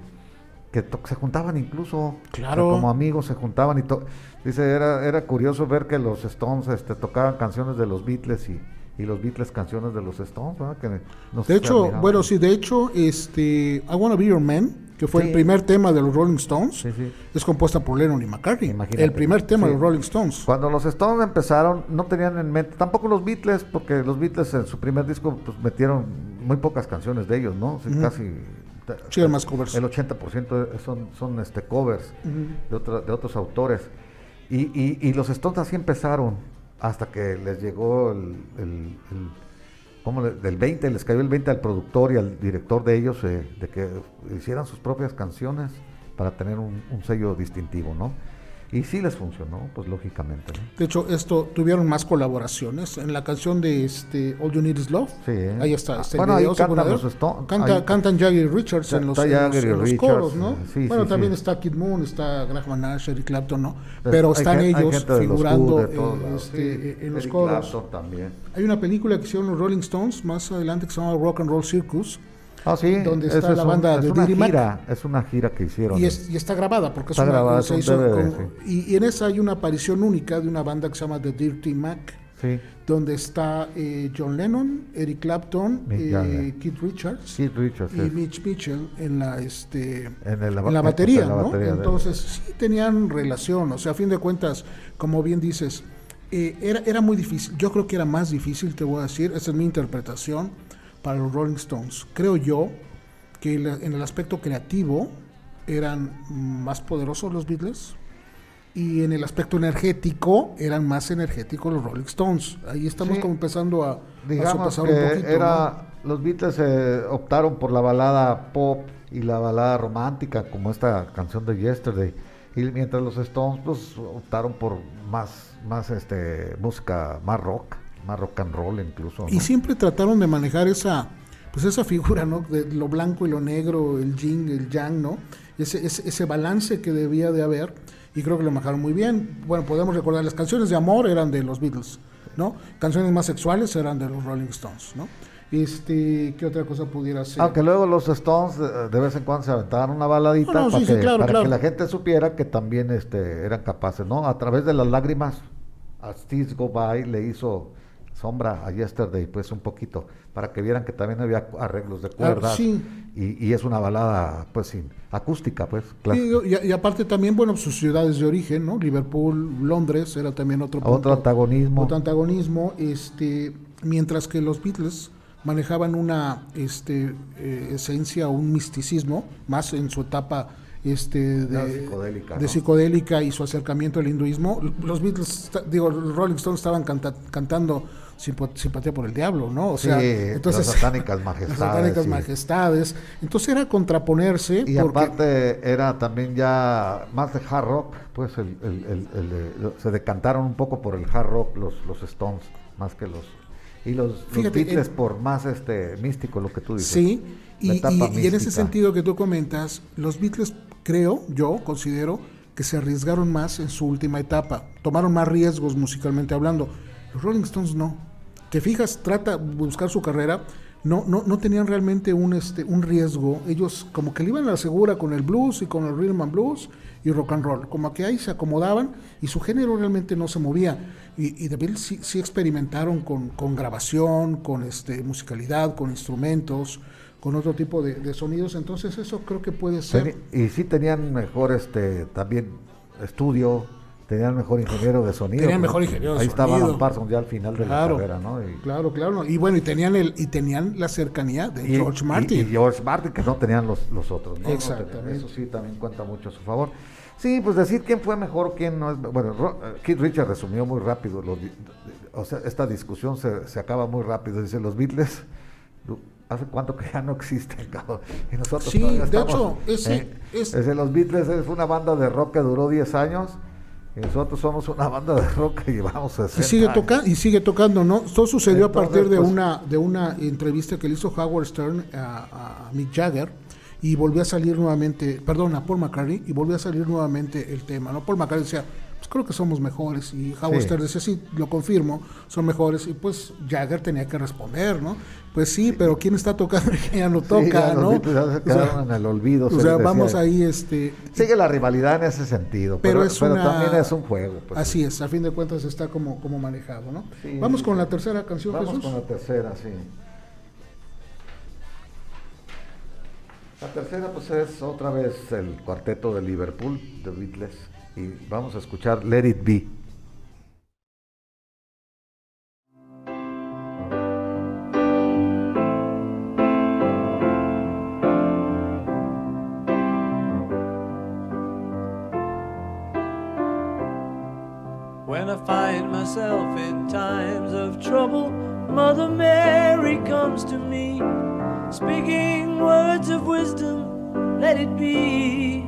A: que to- se juntaban incluso.
B: Claro.
A: como amigos se juntaban y to- dice, era, era curioso ver que los Stones este, tocaban canciones de los Beatles y, y los Beatles canciones de los Stones, ¿verdad? Que no
B: De hecho,
A: admiraban.
B: bueno, sí, de hecho, este, I Wanna Be Your Man, que fue
A: Sí.
B: el primer tema de los Rolling Stones,
A: Sí, sí.
B: es compuesta por Lennon y McCartney.
A: Imagínate.
B: El primer tema de los Rolling Stones.
A: Cuando los Stones empezaron, no tenían en mente, tampoco los Beatles, porque los Beatles en su primer disco pues, metieron muy pocas canciones de ellos, ¿no? Sí, Casi.
B: Sí, más covers.
A: El 80% son, son este, covers de, otra- de otros autores. Y, y- y los Stones así empezaron, hasta que les llegó el. el- el- ¿cómo le- del 20, les cayó el 20 al productor y al director de ellos, eh, de que hicieran sus propias canciones para tener un, un sello distintivo, ¿no? Y sí les funcionó, pues lógicamente, ¿no?
B: De hecho, esto tuvieron más colaboraciones. En la canción de este All You Need Is Love.
A: Sí.
B: Ahí está. Está
A: bueno, ahí
B: video, ¿se
A: cantan los
B: Canta-
A: ahí-
B: cantan Jagger y Richards en los, en los- en los coros, ¿no?
A: sí,
B: bueno,
A: sí,
B: también está Kid Moon, está Graham Nash, Eric Clapton, ¿no?
A: Pues,
B: Pero están
A: hay
B: ellos
A: los
B: figurando
A: todos
B: eh, este, eh, en los
A: Eric
B: coros.
A: Clapton también.
B: Hay una película que hicieron los Rolling Stones más adelante que se llama Rock and Roll Circus.
A: Ah, sí.
B: Donde está
A: es
B: la
A: un-
B: banda
A: es
B: de
A: una
B: Diddy Mac.
A: gira, es una gira que hicieron.
B: Y, es- y está grabada porque
A: Está
B: es una,
A: grabada, es un
B: hizo
A: DVD,
B: con-
A: sí.
B: y, y en esa hay una aparición única de una banda que se llama The Dirty Mac,
A: Sí.
B: donde está eh, John Lennon, Eric Clapton, eh. Keith Richards
A: Keith Richards.
B: y
A: es.
B: Mitch Mitchell en la este
A: En el-
B: en la batería,
A: en la
B: ¿no?
A: batería.
B: Entonces sí tenían relación, o sea, a fin de cuentas, como bien dices, eh, era, era muy difícil. Yo creo que era más difícil, te voy a decir, esa es mi interpretación para los Rolling Stones. Creo yo que en el aspecto creativo eran más poderosos los Beatles y en el aspecto energético eran más energéticos los Rolling Stones. Ahí estamos
A: Sí.
B: como empezando a, a
A: Digamos
B: sopesar
A: que
B: un poquito.
A: era, los Beatles eh, optaron por la balada pop y la balada romántica, como esta canción de Yesterday. Y mientras los Stones pues optaron por más, más este música, más rock, más rock and roll incluso.
B: Y
A: ¿no?
B: siempre trataron de manejar esa, pues esa figura, ¿no? De lo blanco y lo negro, el yin, el yang, ¿no? Ese, ese, ese balance que debía de haber, y creo que lo manejaron muy bien. Bueno, podemos recordar, las canciones de amor eran de los Beatles, ¿no? Canciones más sexuales eran de los Rolling Stones, ¿no? Este, ¿qué otra cosa pudiera ser?
A: Aunque luego los Stones de, de vez en cuando se aventaban una baladita
B: No, no,
A: para,
B: sí, sí,
A: que,
B: claro,
A: para
B: claro.
A: que la gente supiera que también este, eran capaces, ¿no? A través de las lágrimas, a Steve Go By le hizo sombra a Yesterday, pues un poquito, para que vieran que también había arreglos de cuerdas.
B: Ah, sí.
A: y, y es una balada, pues, sin, acústica, pues.
B: Sí, y, y aparte también, bueno, sus ciudades de origen, ¿no? Liverpool, Londres, era también otro punto.
A: Otro antagonismo.
B: Otro antagonismo, este, mientras que los Beatles manejaban una este, eh, esencia, un misticismo, más en su etapa este, de,
A: psicodélica,
B: de
A: ¿no?
B: psicodélica y su acercamiento al hinduismo. Los Beatles, digo, Rolling Stones estaban canta- cantando simpatía por el diablo, ¿no? O sea,
A: Sí,
B: entonces,
A: las satánicas
B: las
A: majestades.
B: satánicas
A: sí.
B: majestades. Entonces era contraponerse.
A: Y
B: porque,
A: aparte era también ya más de hard rock, pues el, el- el- lo- se decantaron un poco por el hard rock los, los Stones, más que los... Y los, Beatles por más este místico, lo que tú dices.
B: Sí, y, y- y en ese sentido que tú comentas, los Beatles, creo, yo considero que se arriesgaron más en su última etapa, tomaron más riesgos musicalmente hablando. Los Rolling Stones no. Te fijas, trata de buscar su carrera, no, no, no tenían realmente un, este, un riesgo. Ellos como que le iban a la segura con el blues y con el rhythm and blues y rock and roll. Como que ahí se acomodaban y su género realmente no se movía. Y, y The sí, sí experimentaron con, con grabación, con este, musicalidad, con instrumentos, con otro tipo de, sonidos. Entonces eso creo que puede ser.
A: Y sí tenían mejor este también estudio, tenían mejor ingeniero de sonido. Pues,
B: mejor ingeniero de
A: Ahí estaba
B: sonido.
A: Alan Parsons ya al final de
B: Claro.
A: la carrera, ¿no? Y,
B: Claro, claro. Y bueno, y tenían el y tenían la cercanía de
A: y-
B: George
A: y-
B: Martin.
A: Y, George Martin, que no tenían los, los otros, ¿no?
B: Exactamente.
A: Eso sí también cuenta mucho a su favor. Sí, pues decir quién fue mejor quién no es. Bueno, Ro- eh, Keith Richards resumió muy rápido. los o sea, esta discusión se, se acaba muy rápido. Dice: Los Beatles, ¿hace cuánto que ya no existen, cabrón? Y nosotros
B: Sí, de
A: estamos,
B: hecho, ese
A: ¿eh?
B: es-
A: Ese, los Beatles es una banda de rock que duró 10 años Y nosotros somos una banda de rock que llevamos 60
B: Y sigue,
A: años.
B: toca y sigue tocando, ¿no? Todo sucedió a partir de
A: pues-
B: una de una entrevista que le hizo Howard Stern a, a Mick Jagger y volvió a salir nuevamente, perdón, a Paul McCartney y volvió a salir nuevamente el tema, ¿no? Paul McCartney decía, creo que somos mejores y Howard
A: Sí.
B: Stern decía, sí, lo confirmo, son mejores y pues Jagger tenía que responder, ¿no? Pues sí, pero ¿quién está tocando y ya no
A: Sí,
B: toca,
A: ya los
B: ¿no? O sea,
A: quedaron en el olvido.
B: o
A: se
B: sea, vamos ahí, este...
A: Sigue la rivalidad en ese sentido,
B: Pero,
A: pero,
B: es
A: pero
B: una...
A: también es un juego. pues.
B: Así es, a fin de cuentas está como, como manejado, ¿no?
A: Sí,
B: Vamos con la tercera canción,
A: Vamos
B: Jesús.
A: con la tercera, sí. La tercera, pues es otra vez el cuarteto de Liverpool, de Beatles, y vamos a escuchar Let It Be.
D: When I find myself in times of trouble, Mother Mary comes to me, speaking words of wisdom, let it be.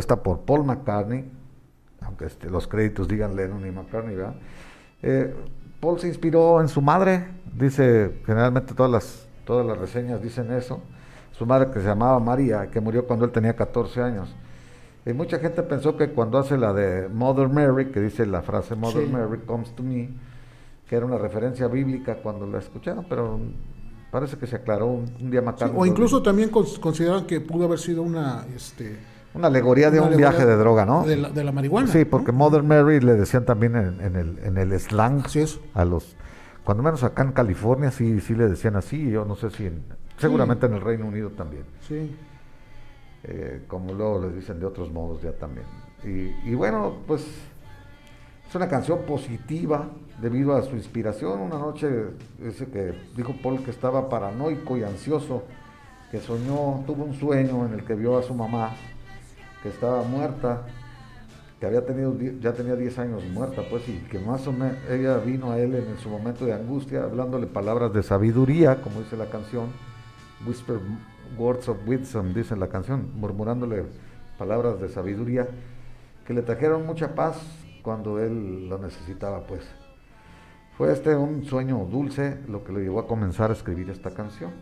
A: Compuesta por Paul McCartney, aunque este, los créditos digan Lennon y McCartney, ¿verdad? Eh, Paul se inspiró en su madre, dice, generalmente todas las, todas las reseñas dicen eso. Su madre que se llamaba María, que murió cuando él tenía 14 años. Y mucha gente pensó que cuando hace la de Mother Mary, que dice la frase Mother
B: Sí.
A: Mary comes to me, que era una referencia bíblica cuando la escucharon, pero parece que se aclaró un, un día
B: Sí,
A: matando.
B: o incluso también cons- consideran que pudo haber sido una, este,
A: Una alegoría de
B: una
A: un
B: alegoría
A: viaje de droga, ¿no?
B: De la, de la marihuana.
A: Sí,
B: ¿no?
A: porque Mother Mary le decían también en, en el, en el slang
B: Así es.
A: a los, cuando menos acá en California sí, sí le decían así, yo no sé si, en- seguramente en el Reino Unido también,
B: Sí.
A: eh, como luego les dicen de otros modos ya también. Y, y bueno, pues es una canción positiva debido a su inspiración. Una noche, dice que dijo Paul que estaba paranoico y ansioso, que soñó, tuvo un sueño en el que vio a su mamá, que estaba muerta, que había tenido, ya tenía 10 años muerta, pues, y que más o menos ella vino a él en su momento de angustia, hablándole palabras de sabiduría, como dice la canción, whisper words of wisdom, dice la canción, murmurándole palabras de sabiduría, que le trajeron mucha paz cuando él lo necesitaba, pues. Fue este un sueño dulce lo que lo llevó a comenzar a escribir esta canción.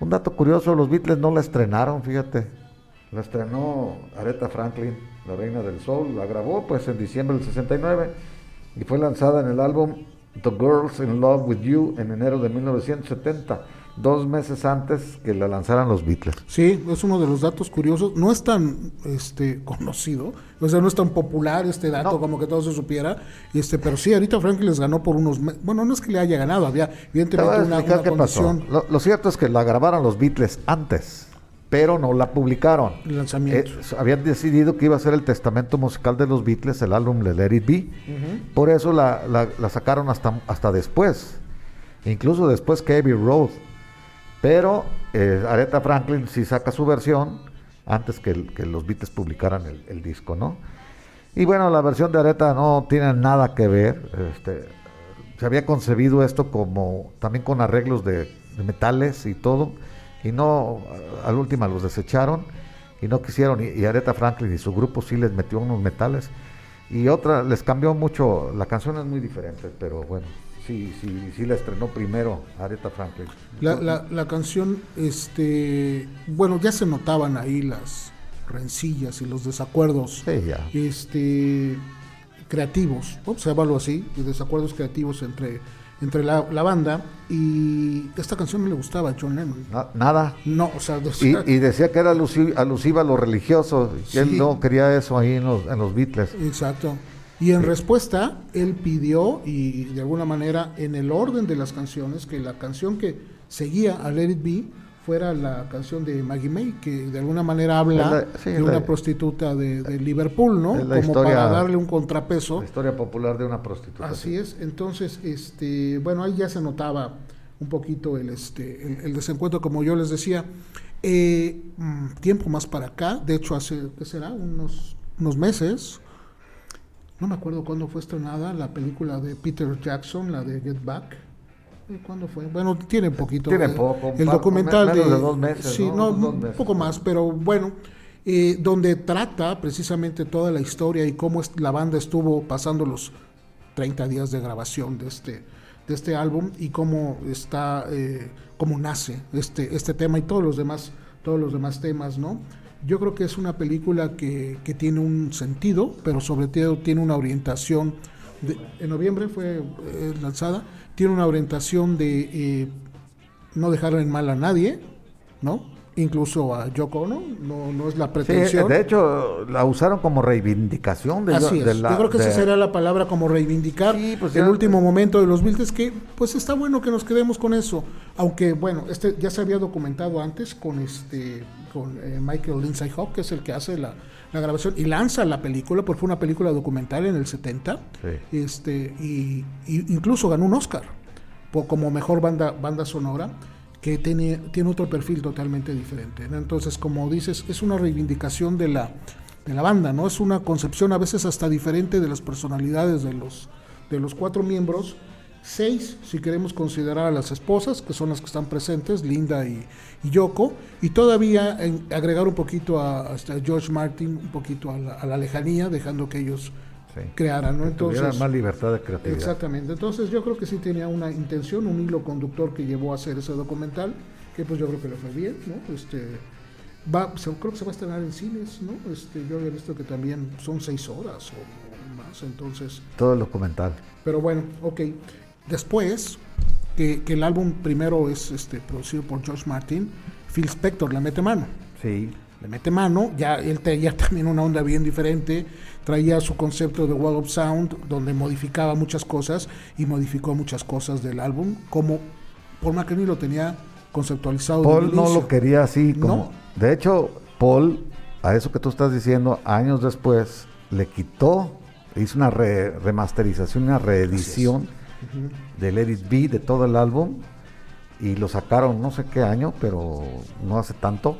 A: Un dato curioso, los Beatles no la estrenaron, fíjate. La estrenó Aretha Franklin, la reina del soul, la grabó pues en diciembre del 69 y fue lanzada en el álbum The Girls in Love with You en enero de 1970, dos meses antes que la lanzaran los Beatles.
B: Sí, es uno de los datos curiosos. No es tan este, conocido, o sea, no es tan popular este dato
A: No.
B: como que todo se supiera. Este, pero sí, ahorita Franklin les ganó por unos. me- Bueno, no es que le haya ganado, había evidentemente una, una condición
A: Lo, lo cierto es que la grabaron los Beatles antes, pero no la publicaron.
B: lanzamiento.
A: Eh, habían decidido que iba a ser el testamento musical de los Beatles, el álbum de Let It Be. Por eso la, la- la sacaron hasta, hasta después, incluso después que Abbey Road. Pero eh, Aretha Franklin sí saca su versión antes que, el- que los Beatles publicaran el, el disco, ¿no? Y bueno, la versión de Aretha no tiene nada que ver. Este, se había concebido esto como también con arreglos de, de metales y todo, y no, a- al última los desecharon y no quisieron. Y, y Aretha Franklin y su grupo sí les metió unos metales. Y otra, les cambió mucho. La canción es muy diferente, pero bueno, sí, sí, sí la estrenó primero Aretha Franklin.
B: La, la, la canción, este, bueno, ya se notaban ahí las rencillas y los desacuerdos
A: Sí, ya.
B: este, creativos, obsérvalo así, desacuerdos creativos entre, entre la, la banda. Y esta canción no le gustaba a John Lennon.
A: Na- nada.
B: No, o sea,
A: Y, y decía que era alusi- alusiva a lo religioso, que
B: Sí.
A: él no quería eso ahí en los, en los Beatles.
B: Exacto. Y en respuesta, él pidió, y de alguna manera, en el orden de las canciones, que la canción que seguía a Let It Be fuera la canción de Maggie May, que de alguna manera habla
A: Es la- sí,
B: de
A: la-
B: una prostituta de, de Liverpool, ¿no? Como
A: historia-
B: para darle un contrapeso.
A: La historia popular de una prostituta.
B: Así es. Entonces, este, bueno, ahí ya se notaba un poquito el, este, el, el desencuentro, como yo les decía. Eh, mm, tiempo más para acá, de hecho, hace, ¿qué será? Unos, unos meses. No me acuerdo cuándo fue estrenada la película de Peter Jackson, la de Get Back. ¿Cuándo fue? Bueno, tiene poquito.
A: Tiene
B: eh,
A: poco,
B: El
A: par-
B: documental
A: menos
B: de,
A: de dos meses,
B: Sí,
A: ¿no?
B: no, un poco más, pero bueno, eh, donde trata precisamente toda la historia y cómo la banda estuvo pasando los 30 días de grabación de este, de este álbum y cómo está, eh, cómo nace este, este tema y todos los demás, todos los demás temas, ¿no? Yo creo que es una película que, que tiene un sentido, pero sobre todo tiene una orientación. de- en noviembre fue eh, lanzada, tiene una orientación de eh, no dejar en mal a nadie, ¿no? Incluso a Yoko Ono, no, no es la
A: Sí,
B: pretensión.
A: de hecho, la usaron como reivindicación de,
B: Así
A: de
B: es.
A: la-
B: Yo creo que esa sería la palabra como reivindicar
A: Sí, pues
B: el
A: ya-
B: último momento de los Beatles, que pues está bueno que nos quedemos con eso. Aunque bueno, este ya se había documentado antes con este con eh, Michael Lindsay Hawk, que es el que hace la, la grabación y lanza la película, porque fue una película documental en el 70.
A: Sí.
B: Este, y, y incluso ganó un Oscar por- como mejor banda, banda sonora que tiene, tiene otro perfil totalmente diferente. ¿no? Entonces, como dices, es una reivindicación de la, de la banda, ¿no? Es una concepción a veces hasta diferente de las personalidades de los, de los cuatro miembros. Seis, si queremos considerar a las esposas, que son las que están presentes, Linda y, y Yoko, y todavía en- agregar un poquito a, hasta George Martin, un poquito a la, a la lejanía, dejando que ellos
A: Sí.
B: crearan, ¿no?
A: Que
B: Entonces,
A: más libertad de creatividad.
B: exactamente. Entonces yo creo que sí tenía una intención, un hilo conductor que llevó a hacer ese documental, que pues yo creo que le fue bien, ¿no? Este, va, se- creo que se va a estrenar en cines, ¿no? Este, yo había visto que también son seis horas o, o más, entonces...
A: Todo el documental.
B: Pero bueno, ok. Después, que, que el álbum primero es este, producido por George Martin, Phil Spector le mete mano.
A: Sí.
B: Le mete mano, ya él traía también una onda bien diferente, traía su concepto de Wall of Sound, donde modificaba muchas cosas y modificó muchas cosas del álbum, como Paul McCartney lo tenía conceptualizado.
A: Paul no lo quería así como...
B: No.
A: De hecho, Paul, a eso que tú estás diciendo, años después, le quitó, hizo una re- remasterización, una reedición Edit B de todo el álbum y lo sacaron no sé qué año, pero no hace tanto,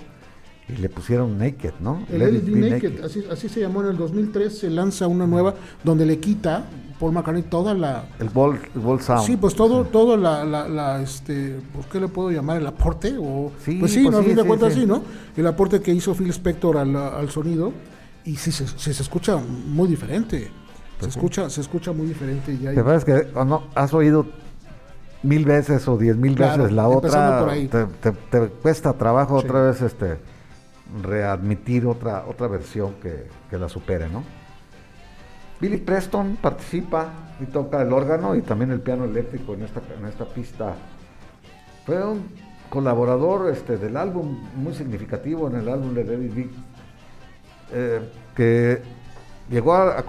A: y le pusieron Naked, ¿no?
B: El
A: Let
B: Let
A: It
B: It
A: Be
B: Be Naked, así, así se llamó en el 2003, se lanza una nueva donde le quita Paul McCartney toda la...
A: El Ball, el ball Sound.
B: Sí, pues todo, todo la, la, la, este, ¿por qué le puedo llamar? ¿El aporte? O,
A: Sí,
B: pues sí,
A: pues
B: ¿no? a
A: sí,
B: fin de
A: sí,
B: cuentas
A: sí.
B: sí, ¿no? El aporte que hizo Phil Spector al, al sonido, y sí se, sí se escucha muy diferente. Se escucha, se escucha muy diferente ya.
A: Te ves que cuando has oído mil veces o diez mil
B: Claro,
A: veces la otra,
B: por ahí.
A: te, te- te cuesta trabajo
B: Sí.
A: otra vez este readmitir otra otra versión que, que la supere, ¿no? Billy Preston participa y toca el órgano y también el piano eléctrico en esta, en esta pista. Fue un colaborador este, del álbum muy significativo en el álbum de David Big, que llegó a,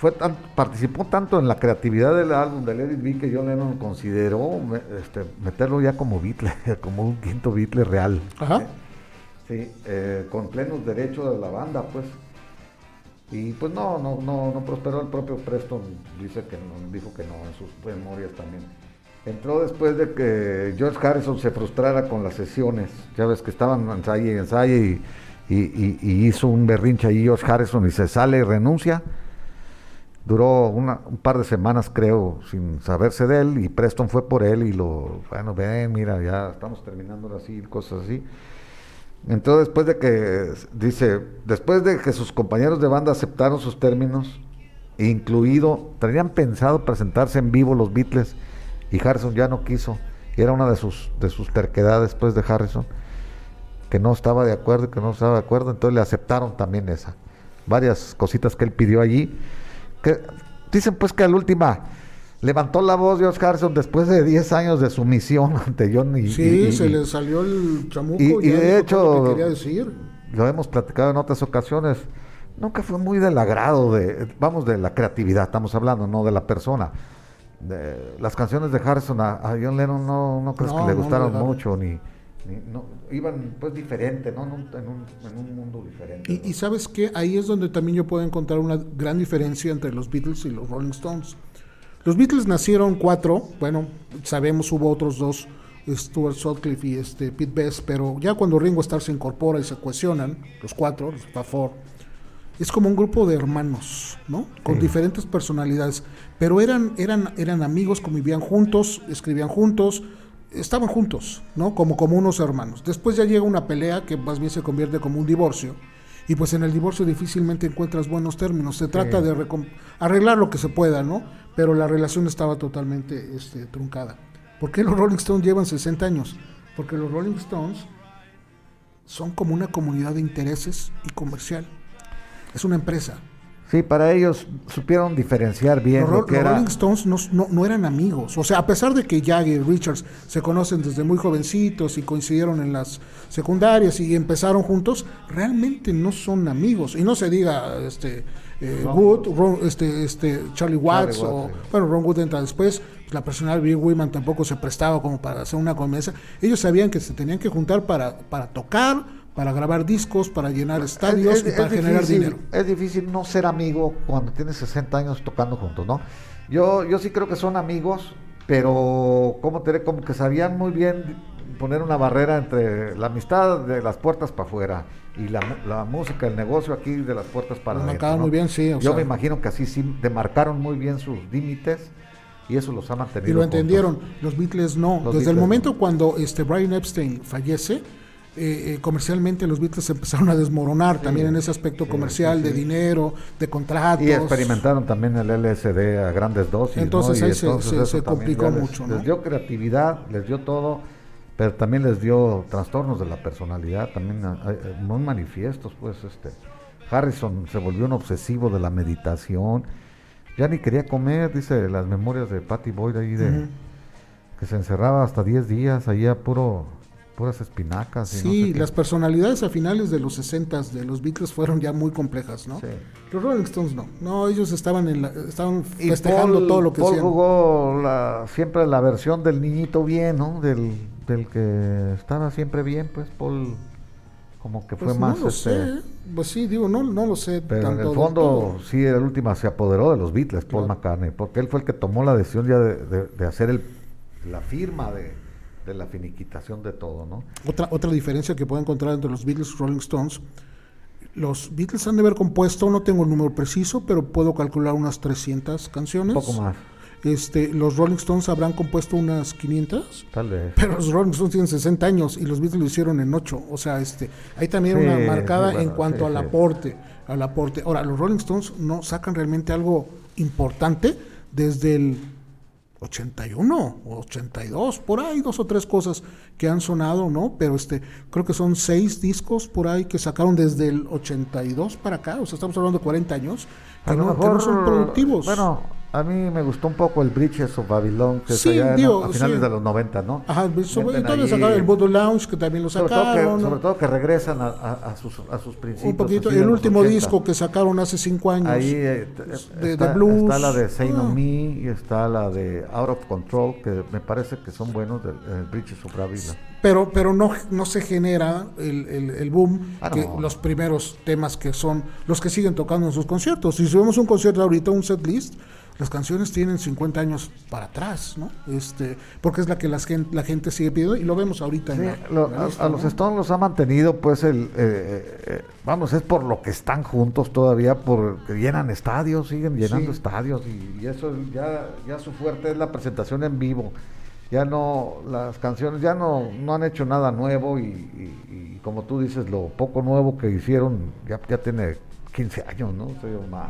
A: fue tan- participó tanto en la creatividad del álbum de Let It Be que John Lennon consideró este, meterlo ya como Beatle, como un quinto Beatle real.
B: Ajá.
A: Sí, eh, con plenos derechos de la banda, pues. Y pues no, no, no, no prosperó el propio Preston, dice que no, dijo que no en sus memorias también. Entró después de que George Harrison se frustrara con las sesiones. Ya ves que estaban ensayo y ensayo y, y- y- y hizo un berrinche ahí George Harrison y se sale y renuncia. Duró un par de semanas, creo, sin saberse de él y Preston fue por él y lo, bueno, ven, mira, ya estamos terminando así, cosas así. Entonces, después de que, dice, después de que sus compañeros de banda aceptaron sus términos, incluido, tenían pensado presentarse en vivo los Beatles y Harrison ya no quiso. Y era una de sus, de sus terquedades después de Harrison, que no estaba de acuerdo que no estaba de acuerdo, entonces le aceptaron también esa. Varias cositas que él pidió allí. Que, dicen pues que la última levantó la voz George Harrison después de 10 años de sumisión ante John y,
B: Sí,
A: y- y-
B: se le salió el chamuco
A: y- de
B: todo lo
A: hecho-
B: que decir.
A: lo hemos platicado en otras ocasiones, nunca fue muy del agrado de, vamos, de la creatividad, estamos hablando, no de la persona. De- las canciones de Harrison a, a John Lennon no, no crees
B: No,
A: que le
B: no,
A: gustaron mucho, ni- no, iban pues diferente, ¿no? En un, en un- en un mundo diferente.
B: Y,
A: ¿no?
B: y sabes que ahí es donde también yo puedo encontrar una gran diferencia entre los Beatles y los Rolling Stones. Los Beatles nacieron cuatro, bueno, sabemos hubo otros dos, Stuart Sutcliffe y este Pete Best, pero ya cuando Ringo Starr se incorpora y se cohesionan, los cuatro, los es como un grupo de hermanos, ¿no? Con
A: Sí.
B: diferentes personalidades, pero eran, eran, eran amigos, convivían juntos, escribían juntos, estaban juntos, ¿no? Como, como unos hermanos. Después ya llega una pelea que más bien se convierte como un divorcio. Y pues en el divorcio difícilmente encuentras buenos términos. Se trata de arreglar lo que se pueda, ¿no? Pero la relación estaba totalmente este, truncada. ¿Por qué los Rolling Stones llevan 60 años? Porque los Rolling Stones son como una comunidad de intereses y comercial. Es una empresa.
A: Sí, para ellos supieron diferenciar bien
B: Los,
A: lo que
B: los
A: era.
B: Rolling Stones no, no- no eran amigos. O sea, a pesar de que Jagger y Richards se conocen desde muy jovencitos y coincidieron en las secundarias y empezaron juntos, realmente no son amigos. Y no se diga este eh, Wood, Ron- este, este, Charlie Watts,
A: Watts,
B: o
A: sí.
B: bueno, Ron Wood entra después. La personal Bill Wyman tampoco se prestaba como para hacer una conversa. Ellos sabían que se tenían que juntar para, para tocar, para grabar discos, para llenar estadios
A: Es-
B: y
A: es-
B: para
A: es
B: generar
A: difícil,
B: dinero.
A: Es difícil no ser amigo cuando tienes 60 años tocando juntos, ¿no? Yo, yo sí creo que son amigos, pero como te como que sabían muy bien poner una barrera entre la amistad de las puertas para afuera y la, la música, el negocio aquí de las puertas para adentro. ¿no?
B: muy bien, sí, o
A: Yo
B: sea.
A: me imagino que así sí demarcaron muy bien sus límites y eso los ha mantenido.
B: Y lo
A: juntos.
B: entendieron. Los Beatles no.
A: Los
B: Desde el
A: Beatles
B: momento
A: no.
B: cuando este Brian Epstein fallece, eh, eh, comercialmente los Beatles se empezaron a desmoronar también en ese aspecto comercial de dinero, de contratos.
A: Y experimentaron también el LSD a grandes dosis.
B: Entonces ahí se- complicó
A: les-
B: mucho, ¿no?
A: Les dio creatividad, les dio todo, pero también les dio trastornos de la personalidad, también hay- hay muy manifiestos, pues este. Harrison se volvió un obsesivo de la meditación, ya ni quería comer, dice las memorias de Patty Boyd ahí de que se encerraba hasta 10 días ahí a puro puras espinacas. y no
B: Sí,
A: sé
B: las personalidades a finales de los 60 de los Beatles fueron ya muy complejas, ¿no?
A: Sí.
B: Los Rolling Stones no. No, ellos estaban en la, estaban festejando
A: Paul-
B: todo lo que
A: Paul
B: hacían.
A: jugó la, siempre la versión del niñito bien, ¿no? Del, del que estaba siempre bien, pues Paul como que fue
B: Pues
A: más...
B: no lo
A: este,
B: sé. Pues sí, digo, no, no lo sé.
A: Pero en
B: tanto
A: el
B: del
A: fondo sí, el último se apoderó de los Beatles, Paul
B: Claro.
A: McCartney, porque él fue el que tomó la decisión ya de, de- de hacer el, la firma de, de la finiquitación de todo, ¿no?
B: Otra, otra diferencia que puedo encontrar entre los Beatles y Rolling Stones, los Beatles han de haber compuesto, no tengo el número preciso, pero puedo calcular unas 300 canciones.
A: Un poco más,
B: Este, los Rolling Stones habrán compuesto unas 500.
A: tal vez.
B: Pero los Rolling Stones tienen 60 años y los Beatles lo hicieron en 8. O sea, este, hay también
A: Sí,
B: una marcada
A: bueno,
B: en cuanto
A: sí,
B: al aporte, al aporte. Ahora, los Rolling Stones no sacan realmente algo importante desde el 81 o 82, por ahí dos o tres cosas que han sonado, ¿no? Pero este, creo que son seis discos por ahí que sacaron desde el 82 para acá, o sea, estamos hablando de 40 años, que, no, que no son productivos.
A: Bueno, a mí me gustó un poco el Bridges of Babylon, que
B: Sí,
A: allá en- a finales
B: sí.
A: de los 90, ¿no?
B: Ajá, entonces sacaron el Voodoo Lounge, que también lo
A: sobre todo,
B: sacaron.
A: sobre todo que regresan a, a- a sus, a sus principios.
B: un poquito, el último
A: 80.
B: disco que sacaron hace cinco años.
A: Ahí eh, t-
B: de-
A: está,
B: de blues.
A: está la de Say No
B: Ah.
A: Me y está la de Out of Control, que me parece que son buenos del el Bridges of Babylon.
B: pero pero no, no se genera el, el- el boom
A: Ah,
B: que
A: no.
B: los primeros temas que son los que siguen tocando en sus conciertos. Si subimos un concierto ahorita, un set list, las canciones tienen 50 años para atrás, ¿no? Este, porque es la que las gen- la gente sigue pidiendo y lo vemos ahorita. en
A: Sí,
B: la-
A: lo-
B: en la
A: a,
B: lista,
A: a los
B: ¿no?
A: Stones los ha mantenido, pues, el, eh, eh, vamos, es por lo que están juntos todavía, porque llenan estadios, siguen llenando
B: Sí.
A: estadios, y, y eso ya, ya su fuerte es la presentación en vivo. Ya no, las canciones ya no, no han hecho nada nuevo y, y- y como tú dices, lo poco nuevo que hicieron ya, ya tiene 15 años, ¿no? O sea, más.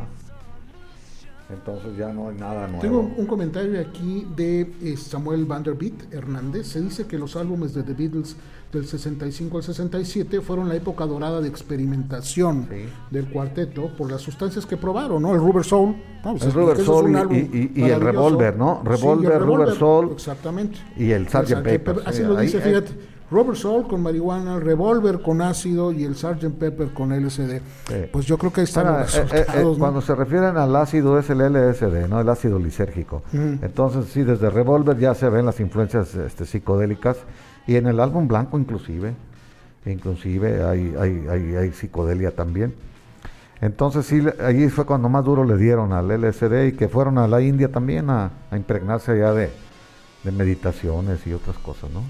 A: Entonces ya no hay nada nuevo.
B: Tengo un comentario aquí de eh, Samuel Vanderbilt Hernández. Se dice que los álbumes de The Beatles del 65 al 67 fueron la época dorada de experimentación
A: Sí.
B: del cuarteto por las sustancias que probaron, ¿no? El Rubber Soul. ¿no? Pues
A: El Rubber Soul y-
B: álbum
A: y- y- y el. Revolver, ¿no?
B: Sí, el
A: Revolver, Rubber Soul
B: Exactamente.
A: y el Sgt. Pepper,
B: Así
A: sí,
B: lo dice,
A: ahí-
B: fíjate. Rubber Soul con marihuana, Revolver con ácido y el Sgt. Pepper con LSD.
A: Sí.
B: Pues yo creo que ahí están
A: Ahora,
B: los
A: eh, eh, eh. Cuando se refieren al ácido es el LSD, ¿no? El ácido lisérgico. Entonces, sí, desde Revolver ya se ven las influencias este, psicodélicas y en el álbum blanco inclusive, inclusive hay, hay, hay, hay psicodelia también. Entonces, sí, ahí fue cuando más duro le dieron al LSD y que fueron a la India también a, a impregnarse allá de, de meditaciones y otras cosas, ¿no?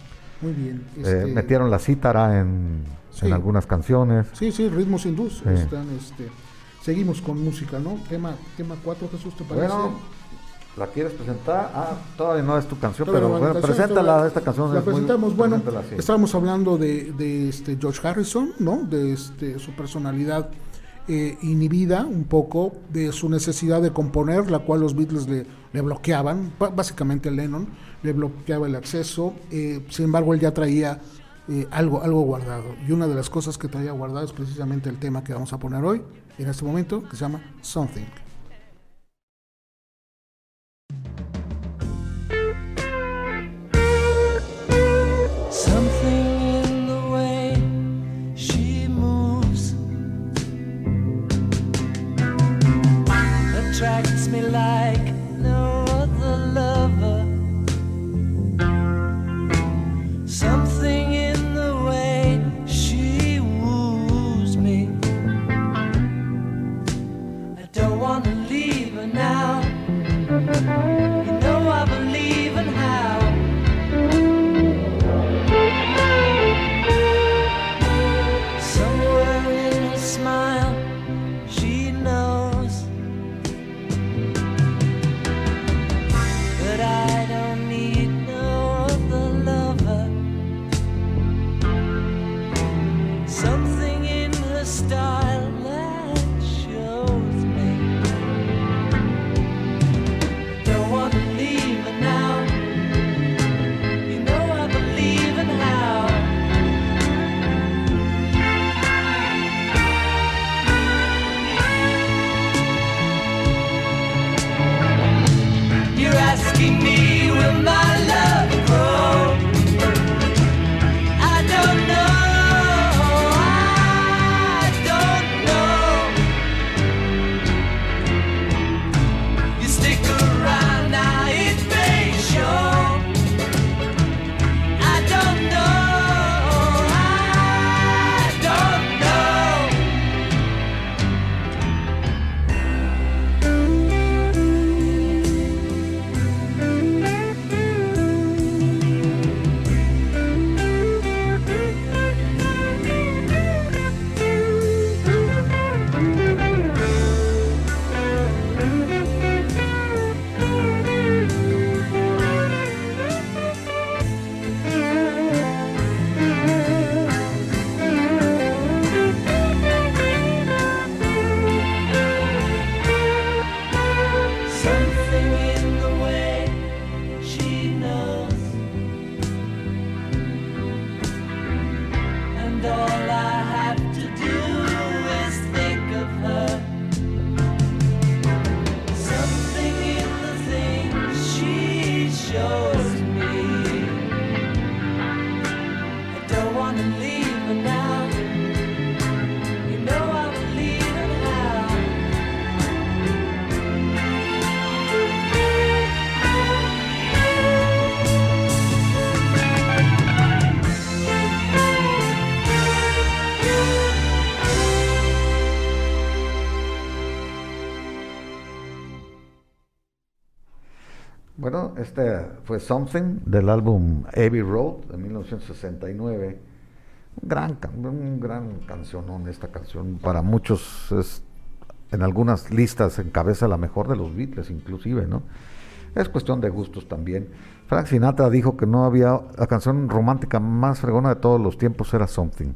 B: Muy bien.
A: Eh,
B: este,
A: metieron la cítara en,
B: Sí.
A: en algunas canciones.
B: Sí, sí, ritmos hindús.
A: Sí.
B: Están, este, seguimos con música, ¿no? Tema, tema 4, Jesús, ¿te parece?
A: Bueno, ¿la quieres presentar? Ah, todavía no es tu canción,
B: Todavía
A: pero bueno, preséntala,
B: todavía-
A: esta canción
B: La
A: es muy-
B: presentamos, bueno,
A: sí.
B: estábamos hablando de, de este George Harrison, ¿no? De este, su personalidad eh, inhibida un poco, de su necesidad de componer, la cual los Beatles le, le bloqueaban, ba- básicamente Lennon le bloqueaba el acceso, eh, sin embargo él ya traía eh, algo, algo guardado. Y una de las cosas que traía guardado es precisamente el tema que vamos a poner hoy, en este momento, que se llama Something.
D: Something Something
A: del álbum Abbey Road de 1969. Un gran, un gran esta canción. Para muchos es, en algunas listas encabeza la mejor de los Beatles inclusive, ¿no? Es cuestión de gustos también. Frank Sinatra dijo que no había la canción romántica más fregona de todos los tiempos era Something.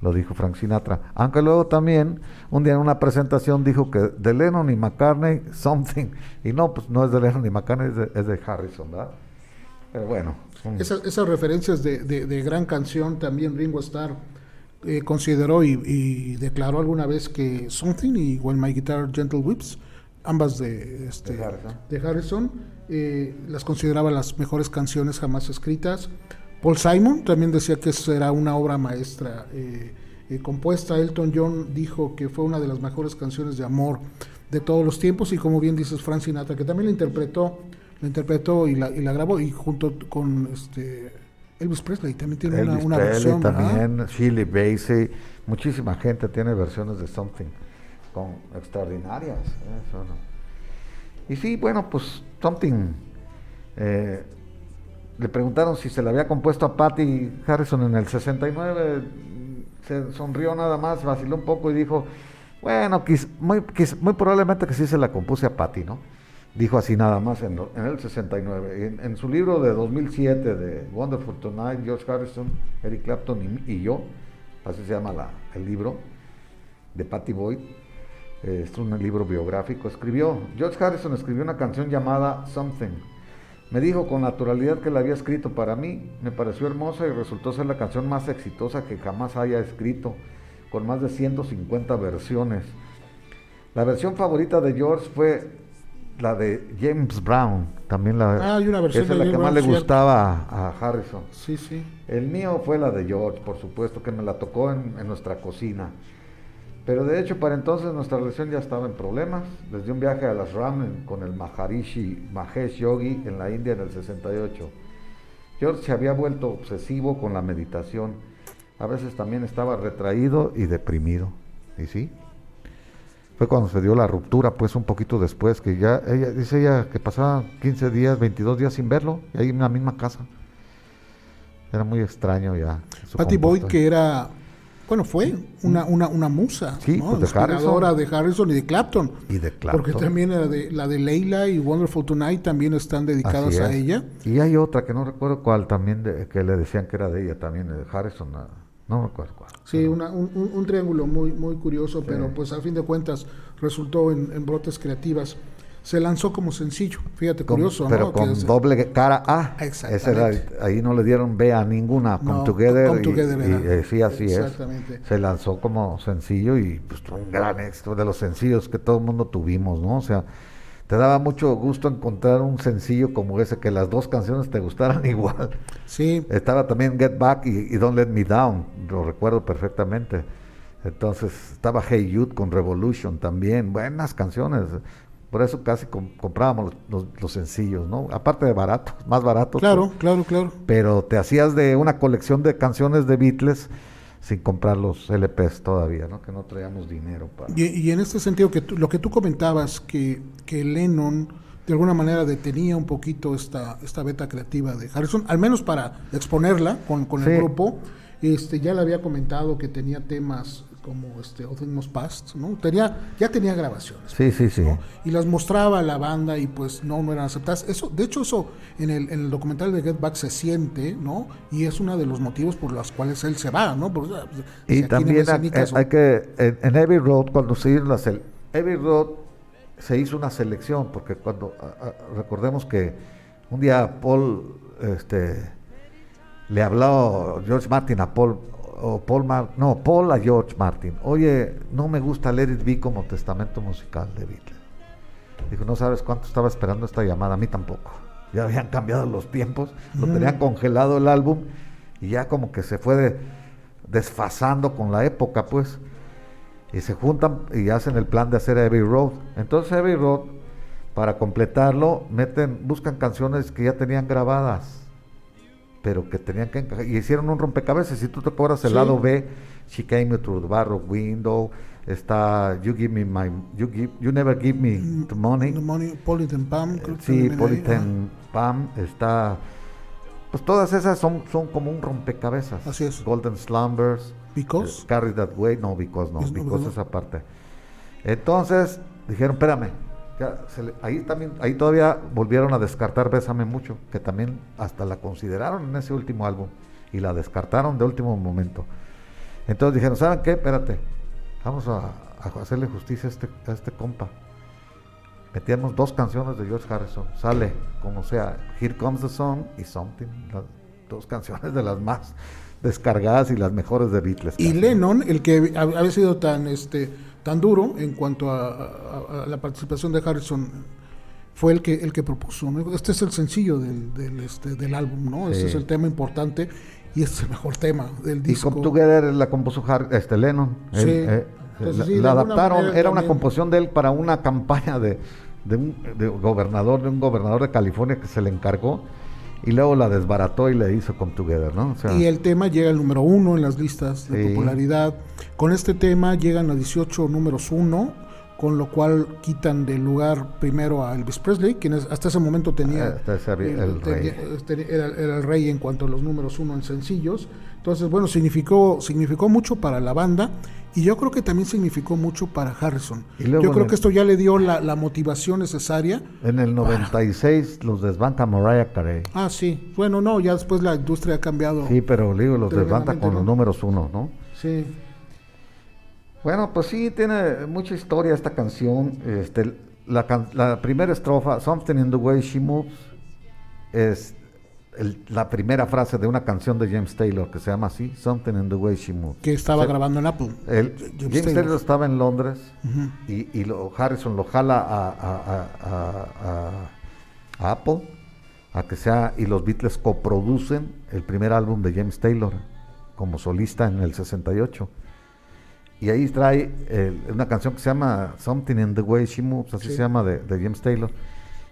A: Lo dijo Frank Sinatra. Aunque luego también, un día en una presentación dijo que de Lennon y McCartney, Something. Y no, pues no es de Lennon y McCartney, es de, es de Harrison, ¿verdad? Pero bueno. son-
B: Esas, esas referencias de, de- de gran canción también Ringo Starr eh, consideró y, y declaró alguna vez que Something y When My Guitar Gentle Whips, ambas de, este,
A: De Harrison.
B: de Harrison, eh, las consideraba las mejores canciones jamás escritas. Paul Simon también decía que eso era una obra maestra eh, eh, compuesta. Elton John dijo que fue una de las mejores canciones de amor de todos los tiempos y como bien dices Frank Sinatra que también la interpretó, la interpretó y la, y la grabó y junto con este Elvis Presley también tiene una,
A: Elvis
B: una
A: Presley
B: versión
A: también, Shirley Bassey, muchísima gente tiene versiones de Something con extraordinarias. ¿eh? Eso no. Y sí, bueno, pues Something. eh, le preguntaron si se le había compuesto a Patty Harrison en el 69. Se sonrió nada más, vaciló un poco y dijo: Bueno, quiz- muy, muy probablemente que sí se la compuse a Patty, ¿no? Dijo así nada más en, en el 69. En, en su libro de 2007 de Wonderful Tonight, George Harrison, Eric Clapton y, y yo, así se llama la- el libro, de Patty Boyd, eh, es un libro biográfico, escribió, George Harrison escribió una canción llamada Something. Me dijo con naturalidad que la había escrito para mí, me pareció hermosa y resultó ser la canción más exitosa que jamás haya escrito, con más de 150 versiones. La versión favorita de George fue la de James Brown, también la,
B: Ah, hay una versión
A: esa es la que más
B: Brown,
A: le
B: cierto.
A: gustaba a, Harrison.
B: Sí, sí.
A: El mío fue la de George, por supuesto, que me la tocó en, en nuestra cocina. Pero de hecho, para entonces nuestra relación ya estaba en problemas. Desde un viaje a las Ram con el Maharishi Mahesh Yogi en la India en el 68. George se había vuelto obsesivo con la meditación. A veces también estaba retraído y deprimido. ¿Y sí? Fue cuando se dio la ruptura, pues un poquito después, que ya, ella, dice ella que pasaba 15 días, 22 días sin verlo, y ahí en la misma casa. Era muy extraño ya.
B: Patty Boyd, que era, bueno, fue una, una, una musa,
A: Sí,
B: ¿no?
A: pues de Harrison.
B: de Harrison y de Clapton.
A: Y de Clapton.
B: Porque también era de, la de Leila y Wonderful Tonight también están dedicadas a ella.
A: Y hay otra que no recuerdo cuál también, de- que le decían que era de ella también, de Harrison, no recuerdo cuál.
B: Sí, una- un, un- triángulo muy, muy curioso, pero pues a fin de cuentas resultó en, en brotes creativas. Se lanzó como sencillo, fíjate,
A: Con-
B: curioso,
A: pero
B: ¿no?
A: con doble cara A.
B: Exactamente.
A: Era- ahí no le dieron B a ninguna, Come
B: No,
A: Together.
B: Come
A: y-
B: Together
A: y, eh, sí, así
B: Exactamente.
A: es. Se lanzó como sencillo y pues fue un gran éxito de los sencillos que todo el mundo tuvimos, ¿no? O sea, te daba mucho gusto encontrar un sencillo como ese, que las dos canciones te gustaran igual.
B: Sí,
A: Estaba también Get Back y, y Don't Let Me Down, lo recuerdo perfectamente. Entonces estaba Hey Youth con Revolution también, buenas canciones. Por eso casi com- comprábamos los, los- los sencillos, ¿no? Aparte de baratos, más baratos.
B: claro,
A: pues,
B: claro, claro.
A: pero te hacías de una colección de canciones de Beatles sin comprar los LPs todavía, ¿no? Que no traíamos dinero para...
B: Y, y en este sentido, que tú- lo que tú comentabas, que, que Lennon de alguna manera detenía un poquito esta, esta beta creativa de Harrison, al menos para exponerla con, con
A: Sí.
B: el grupo, este, ya le había comentado que tenía temas como este Must Pass, ¿no? Tenía, ya tenía grabaciones.
A: Sí, sí, sí.
B: ¿no? y las mostraba a la banda y pues no, no eran aceptadas. Eso, de hecho, eso en el, en el documental de Get Back se siente, ¿no? Y es uno de los motivos por los cuales él se va, ¿no? Porque, pues, si
A: Y
B: no
A: también hay, que, en, en Abbey Road, cuando se hizo la Abbey Road se hizo una selección, porque cuando, a- a- recordemos que un día Paul, este, le habló George Martin a Paul, o Paul Mar- no, Paul a George Martin, oye, no me gusta Let It Be como testamento musical de Beatles. Dijo, no sabes cuánto estaba esperando esta llamada, a mí tampoco. Ya habían cambiado los tiempos, lo tenían congelado el álbum y ya como que se fue de- desfasando con la época, pues. Y se juntan y hacen el plan de hacer Abbey Road. Entonces Abbey Road, para completarlo, meten, buscan canciones que ya tenían grabadas, pero que tenían que encajar. Y hicieron un rompecabezas. Si tú te acuerdas, el
B: Sí.
A: lado B, She Came Me Through the Barrow Window, está You Give Me My, You, give, you Never Give Me the Money.
B: The Money, Politan Pam, creo
A: Sí, Politan Pam está. Pues todas esas son, son como un rompecabezas.
B: Así es.
A: Golden Slumbers.
B: Because.
A: eh, Carry That Way. No, Because no.
B: No,
A: Because
B: no.
A: esa parte. Entonces dijeron, espérame. Ya se le- ahí también, ahí todavía volvieron a descartar Bésame Mucho, que también hasta la consideraron en ese último álbum y la descartaron de último momento. Entonces dijeron, ¿saben qué? Espérate, vamos a, a hacerle justicia a este, a este compa metíamos dos canciones de George Harrison. Sale, como sea, Here Comes the Sun y Something. Las dos canciones de las más descargadas y las mejores de Beatles.
B: Y. Lennon, el que hab- había sido tan este tan duro en cuanto a, a- a la participación de Harrison, fue el que el que propuso. Este es el sencillo del, del, este, del álbum, ¿no? Este es el tema importante y este es el mejor tema del
A: Y
B: disco.
A: Come Together la compuso Har- este Lennon. Él,
B: Sí.
A: eh,
B: Entonces,
A: la,
B: sí,
A: la adaptaron, era una composición de él para una campaña de, de un de gobernador, de un gobernador de California que se le encargó y luego la desbarató y le hizo Come Together, ¿no? O sea,
B: Y el tema llega al número uno en las listas de
A: Sí.
B: popularidad. Con este tema llegan a 18 números uno, con lo cual quitan del lugar primero a Elvis Presley, quien es- hasta ese momento tenía,
A: ese el
B: tenía-
A: rey.
B: era, era el rey en cuanto a los números uno en sencillos. Entonces, bueno, significó, significó mucho para la banda y yo creo que también significó mucho para Harrison.
A: Y luego
B: Yo creo
A: el-
B: que esto ya le dio la, la motivación necesaria.
A: en el 96 los desbanca Mariah Carey.
B: Ah, sí. Bueno, no, ya después la industria ha cambiado.
A: Sí, pero digo, los desbanta
B: Tremendamente,
A: con
B: ¿no?
A: los números uno, ¿no?
B: sí.
A: Bueno, pues sí, tiene mucha historia esta canción. Este, la, la primera estrofa, Something in the Way She Moves, es el- la primera frase de una canción de James Taylor que se llama así, Something in the Way She Moves.
B: que estaba grabando en Apple.
A: el-
B: James
A: James,
B: Taylor.
A: Taylor. estaba en Londres
B: Ujú.
A: y, y lo, Harrison lo jala a, a- a- a- a- a Apple a que sea y los Beatles coproducen el primer álbum de James Taylor como solista en el 68 y ahí trae el- una canción que se llama Something in the Way She Moves así
B: Sí.
A: se llama de, de James Taylor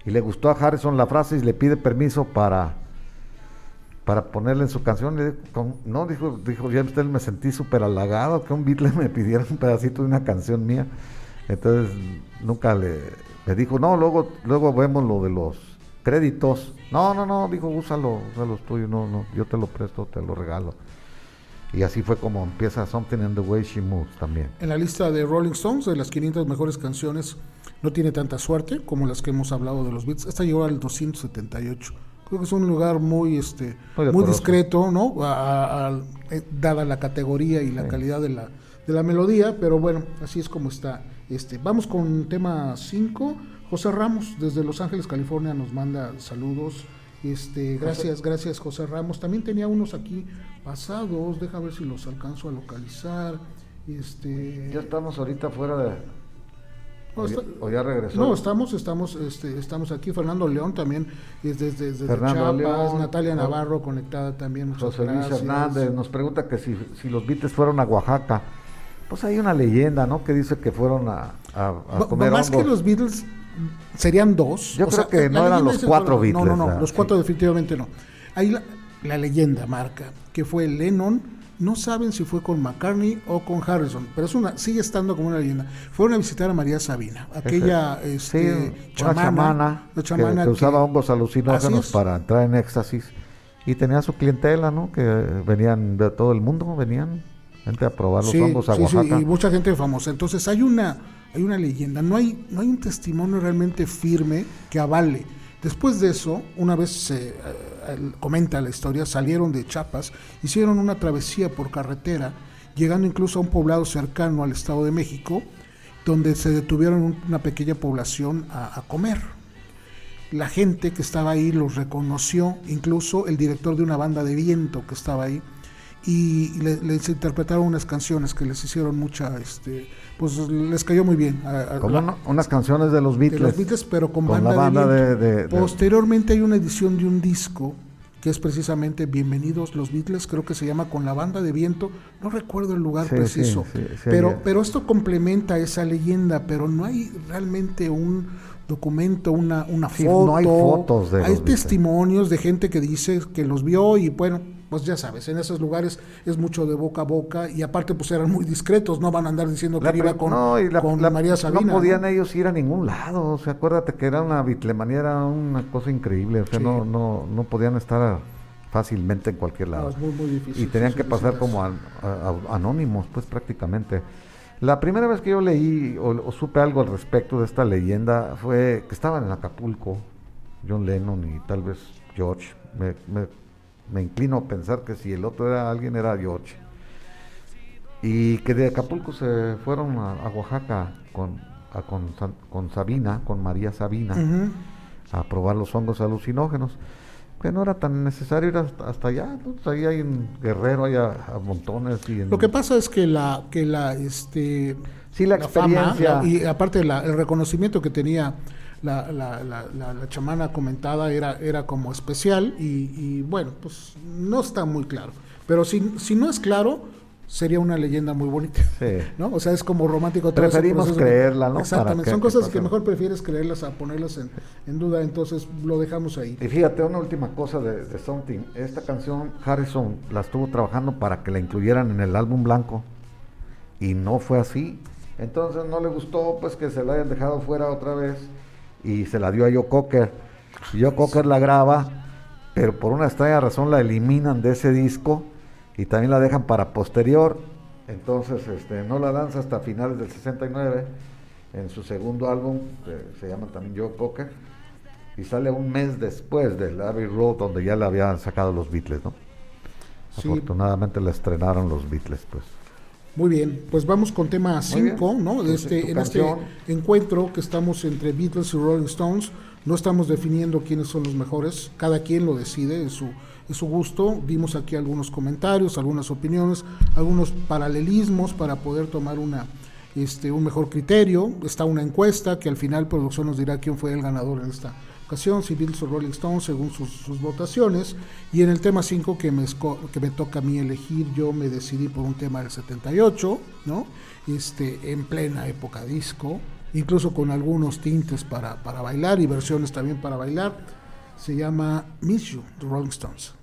A: y le gustó a Harrison la frase y le pide permiso para para ponerle en su canción. No, dijo, dijo James Taylor, me sentí súper halagado que un Beatle me pidiera un pedacito de una canción mía. Entonces nunca le, le dijo, no, luego, luego vemos lo de los créditos. No, no, no, dijo, úsalo, úsalo tuyo, no, no, yo te lo presto, te lo regalo. Y así fue como empieza Something in the Way She Moves también.
B: En la lista de Rolling Stones, de las 500 mejores canciones, no tiene tanta suerte como las que hemos hablado de los Beats. Esta llegó al 278. Creo que es un lugar muy este
A: Muy
B: discreto, ¿no? A- a- a- eh, dada la categoría y la
A: Sí.
B: calidad de la, de la melodía, pero bueno, así es como está. Este, vamos con tema 5. José Ramos, desde Los Ángeles, California, nos manda saludos. Este, gracias, gracias José Ramos. También tenía unos aquí pasados, deja ver si los alcanzo a localizar. Este,
A: Ya estamos ahorita fuera de...
B: No,
A: ¿O ya-
B: está-
A: o ya regresó?
B: No, estamos, estamos, este, estamos aquí. Fernando León también es desde, desde Chiapas,
A: León,
B: Natalia. Navarro conectada también.
A: José Luis. Hernández nos pregunta que si, si los Beatles fueron a Oaxaca. Pues hay una leyenda, ¿no? Que dice que fueron a, a- a comer
B: más que
A: hongos.
B: los Beatles serían dos.
A: Yo creo que no eran los cuatro
B: No,
A: Beatles,
B: no, no,
A: ¿verdad?
B: los
A: Sí.
B: cuatro definitivamente no. Ahí la, la leyenda marca que fue Lennon. No saben si fue con McCartney o con Harrison, pero es una, sigue estando como una leyenda. Fueron a visitar a María Sabina, aquella
A: Sí,
B: este, chamana,
A: chamana,
B: la
A: que-
B: chamana
A: que, usaba
B: que-
A: hongos alucinógenos para entrar en éxtasis. Y tenía su clientela, ¿no? Que venían de todo el mundo, venían gente a probar los
B: Sí,
A: hongos a
B: sí, sí,
A: Oaxaca.
B: y mucha gente famosa. Entonces hay una, hay una leyenda, no hay, no hay un testimonio realmente firme que avale. Después de eso, una vez se eh, comenta la historia, salieron de Chiapas, hicieron una travesía por carretera, llegando incluso a un poblado cercano al Estado de México, donde se detuvieron un- una pequeña población a, a comer. La gente que estaba ahí los reconoció, incluso el director de una banda de viento que estaba ahí, y le- les interpretaron unas canciones que les hicieron mucha, este, pues les cayó muy bien. a- a-
A: Como
B: la-
A: unas canciones de los
B: de
A: Beatles.
B: los Beatles, pero con,
A: con
B: banda,
A: la banda
B: de,
A: de-
B: viento.
A: de- de-
B: Posteriormente hay una edición de un disco que es precisamente Bienvenidos los Beatles, creo que se llama Con la banda de viento, no recuerdo el lugar
A: Sí,
B: preciso,
A: sí, sí, sí,
B: pero, pero esto complementa esa leyenda, pero no hay realmente un documento, una, una
A: Sí,
B: foto,
A: no hay fotos de
B: hay testimonios de gente que dice que los vio y bueno, pues ya sabes, en esos lugares es mucho de boca a boca y aparte pues eran muy discretos, no van a andar diciendo
A: La
B: que iba con,
A: no, y la-
B: con
A: la-
B: María Sabina.
A: no podían
B: ¿no?
A: ellos ir a ningún lado. O sea, acuérdate que era una bitlemanía, era una cosa increíble. O sea,
B: Sí.
A: no, no, no podían estar fácilmente en cualquier
B: No,
A: lado.
B: es muy, muy difícil.
A: y tenían que pasar como an- a- a- anónimos, pues prácticamente. La primera vez que yo leí o, o supe algo al respecto de esta leyenda fue que estaban en Acapulco, John Lennon y tal vez George. Me, me- me inclino a pensar que si el otro era alguien era George. Y que de Acapulco se fueron a, a Oaxaca con, a- con, con Sabina, con María Sabina a probar los hongos alucinógenos, que no era tan necesario ir hasta, hasta allá, ¿no? Pues ahí hay un guerrero, hay a, a montones. Y en-
B: Lo que pasa es que la, que la, este,
A: Sí, la experiencia.
B: la- y aparte la- el reconocimiento que tenía la, la, la, la- la chamana comentada era, era como especial y, y, bueno, pues no está muy claro. Pero si, si no es claro, sería una leyenda muy bonita.
A: Sí.
B: ¿no? O sea, es como romántico todo
A: Preferimos creerla, ¿no?
B: Exactamente, son
A: que
B: cosas que mejor prefieres creerlas a ponerlas en, en duda, entonces lo dejamos ahí.
A: Y fíjate, una última cosa de, de Something. Esta canción Harrison la estuvo trabajando para que la incluyeran en el álbum blanco. Y no fue así. Entonces no le gustó pues que se la hayan dejado fuera otra vez. Y se la dio a Joe Cocker. Joe Cocker la graba, pero por una extraña razón la eliminan de ese disco. Y también la dejan para posterior. Entonces este, no la lanza hasta finales del 69. En su segundo álbum, que se llama también Joe Cocker y sale un mes después del Abbey Road donde ya le habían sacado los Beatles, ¿no?
B: Sí.
A: Afortunadamente la estrenaron los Beatles, pues.
B: Muy bien, pues vamos con tema
A: Muy bien.
B: 5, ¿no? De este, en este encuentro que estamos entre Beatles y Rolling Stones, no estamos definiendo quiénes son los mejores, cada quien lo decide, es su, es su gusto. Vimos aquí algunos comentarios, algunas opiniones, algunos paralelismos para poder tomar una, este, un mejor criterio. Está una encuesta que al final producción nos dirá quién fue el ganador en esta ocasión, si Beatles o Rolling Stones, según sus, sus votaciones. Y en el tema 5 que me, que me toca a mí elegir, yo me decidí por un tema del 78, ¿no? Este, en plena época disco, incluso con algunos tintes para, para bailar y versiones también para bailar. Se llama Miss You, de Rolling Stones.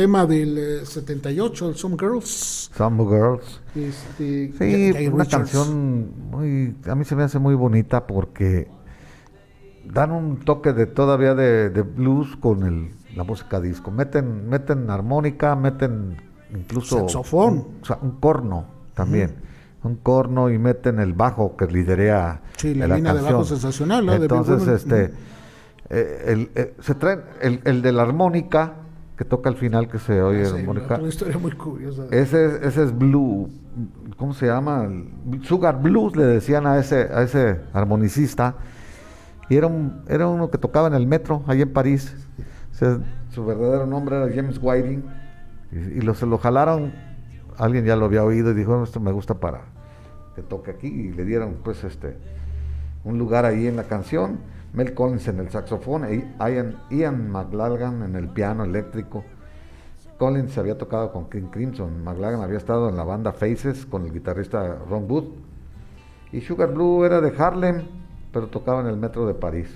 B: Tema del eh, 78, el Some Girls.
A: Some Girls.
B: Este,
A: Sí, una
B: Richards.
A: canción muy, a mí se me hace muy bonita porque dan un toque de todavía de, de blues con el, la música disco. Meten, meten armónica, meten incluso
B: Saxofón.
A: un, o sea, un corno también, un corno y meten el bajo que liderea
B: Sí, la
A: la
B: línea de bajo
A: canción.
B: sensacional, ¿no?
A: Entonces, este, eh, el- eh, se traen el, el de la armónica que toca al final que se oye
B: Sí,
A: la armónica.
B: una historia muy curiosa.
A: Ese, ese es blue, ¿cómo se llama? Sugar Blues le decían a ese, a ese armonicista. Y era, un, era uno que tocaba en el metro, ahí en París. O sea, su verdadero nombre era James Whiting. Y, y lo, se lo jalaron, alguien ya lo había oído y dijo, "No, esto me gusta para que toque aquí. Y le dieron pues este un lugar ahí en la canción. Mel Collins en el saxofón, e Ian, Ian McLagan en el piano eléctrico. Collins había tocado con King Crimson, McLagan había estado en la banda Faces con el guitarrista Ron Wood. Y Sugar Blue era de Harlem, pero tocaba en el metro de París.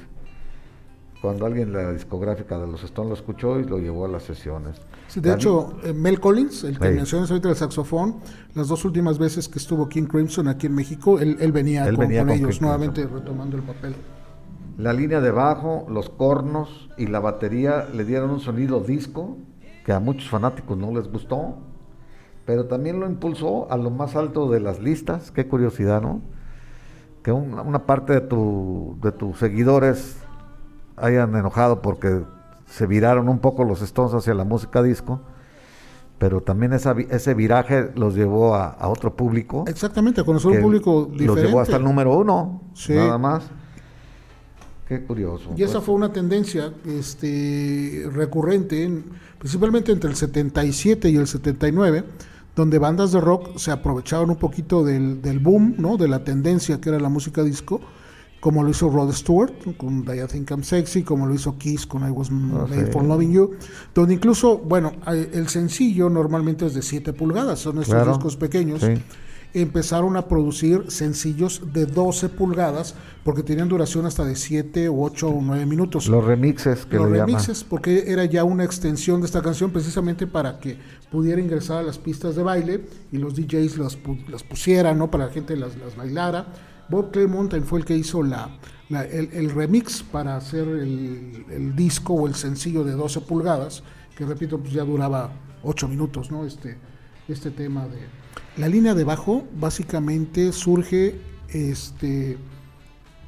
A: Cuando alguien de la discográfica de los Stones lo escuchó y lo llevó a las sesiones.
B: Sí, de
A: La-
B: hecho, eh, Mel Collins, el que
A: Sí.
B: mencionas ahorita del saxofón, las dos últimas veces que estuvo King Crimson aquí en México, él, él venía,
A: Él
B: con,
A: venía
B: con
A: con
B: ellos
A: King
B: nuevamente retomando el papel.
A: La línea de bajo, los cornos y la batería le dieron un sonido disco que a muchos fanáticos no les gustó, pero también lo impulsó a lo más alto de las listas. Qué curiosidad, ¿no? Que un- una parte de, tu, de tus seguidores hayan enojado porque se viraron un poco los Stones hacia la música disco, pero también esa, ese viraje los llevó a, a otro público.
B: Exactamente, a conocer un público diferente.
A: Los llevó hasta el número uno,
B: Sí.
A: nada más. Qué curioso.
B: Y esa
A: pues.
B: fue una tendencia este, recurrente, en- principalmente entre el 77 y el 79, donde bandas de rock se aprovechaban un poquito del, del boom, ¿no? de la tendencia que era la música disco, como lo hizo Rod Stewart con I Think I'm Sexy, como lo hizo Kiss con I Was Made
A: sí.
B: for Loving You, donde incluso, bueno, eh, el sencillo normalmente es de 7 pulgadas, son estos
A: Claro.
B: discos pequeños
A: Sí.
B: Empezaron a producir sencillos de 12 pulgadas porque tenían duración hasta de 7 o 8 o 9 minutos.
A: Los remixes que
B: Los
A: le llaman.
B: remixes, porque era ya una extensión de esta canción precisamente para que pudiera ingresar a las pistas de baile y los DJs las, las pusieran, ¿no? Para la gente las, las bailara. Bob también fue el que hizo la, la- el, el remix para hacer el, el disco o el sencillo de 12 pulgadas, que repito, pues ya duraba 8 minutos, ¿no? Este, este tema de... La línea de bajo básicamente surge este,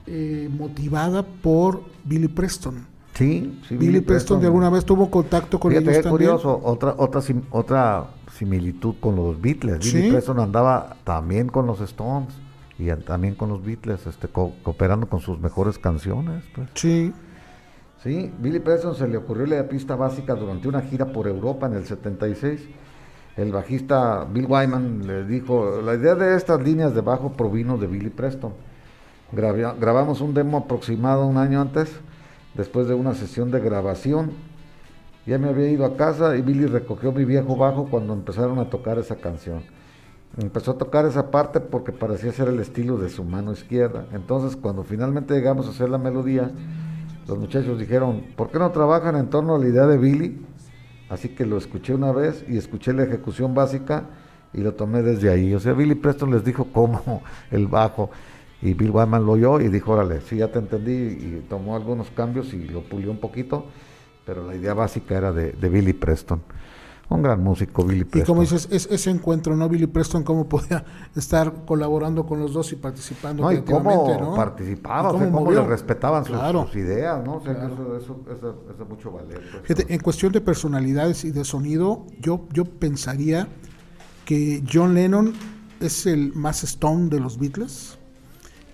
B: eh, motivada por Billy Preston.
A: Sí, sí.
B: Billy, Preston, de alguna vez tuvo contacto con
A: Fíjate
B: ellos también.
A: curioso, otra, otra, sim- otra similitud con los Beatles. Billy. Preston andaba también con los Stones y también con los Beatles, este, co- cooperando con sus mejores canciones. Pues.
B: Sí,
A: Sí, Billy Preston se le ocurrió la pista básica durante una gira por Europa en el 76. El bajista Bill Wyman le dijo, la idea de estas líneas de bajo provino de Billy Preston. Grabamos un demo aproximado un año antes, después de una sesión de grabación. Ya me había ido a casa y Billy recogió mi viejo bajo cuando empezaron a tocar esa canción. Empezó a tocar esa parte porque parecía ser el estilo de su mano izquierda. Entonces, cuando finalmente llegamos a hacer la melodía, los muchachos dijeron, ¿por qué no trabajan en torno a la idea de Billy? Así que lo escuché una vez y escuché la ejecución básica y lo tomé desde ahí. O sea, Billy Preston les dijo cómo el bajo y Bill Wyman lo oyó y dijo, órale, sí, ya te entendí y tomó algunos cambios y lo pulió un poquito, pero la idea básica era de, de Billy Preston. Un gran músico, Billy
B: y
A: Preston.
B: como dices, es, ese encuentro, ¿no? Billy Preston, cómo podía estar colaborando con los dos y participando
A: No, y cómo
B: ¿no?
A: participaba,
B: Y
A: o sea, cómo le respetaban sus,
B: Claro.
A: sus ideas, ¿no? O sea, que eso, eso, eso- eso es mucho valer. pues,
B: en cuestión de personalidades y de sonido, yo, yo pensaría que John Lennon es el más Stone de los Beatles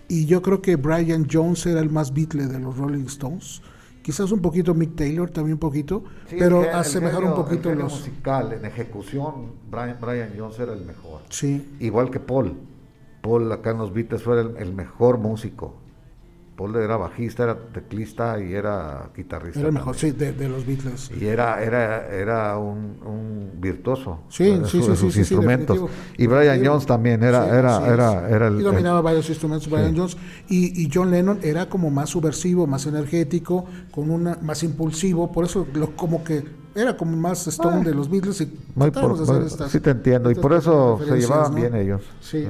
B: y yo creo que Brian Jones era el más Beatle de los Rolling Stones. Quizás un poquito Mick Taylor, también un poquito,
A: Sí,
B: pero
A: el
B: asemejar un poquito
A: el
B: los...
A: musical, en ejecución, Brian, Brian Jones era el mejor.
B: Sí,
A: Igual que Paul. Paul acá en los Beatles fue el, el mejor músico. Paul era bajista, era teclista y era guitarrista.
B: era el mejor,
A: también.
B: sí, de, de los Beatles.
A: Y era, era, era un, un virtuoso
B: Sí,
A: de,
B: sí,
A: su-
B: sí,
A: de
B: sí,
A: sus instrumentos. y Brian
B: Definitivo.
A: Jones también era, era, era, era el,
B: y
A: el-
B: dominaba varios instrumentos Brian Jones y, y John Lennon era como más subversivo más energético con una más impulsivo por eso lo, como que era como más Stone
A: Ah.
B: de los Beatles y
A: por-
B: hacer estas-
A: sí te entiendo, y por eso se llevaban
B: ¿no?
A: bien ellos.
B: Sí.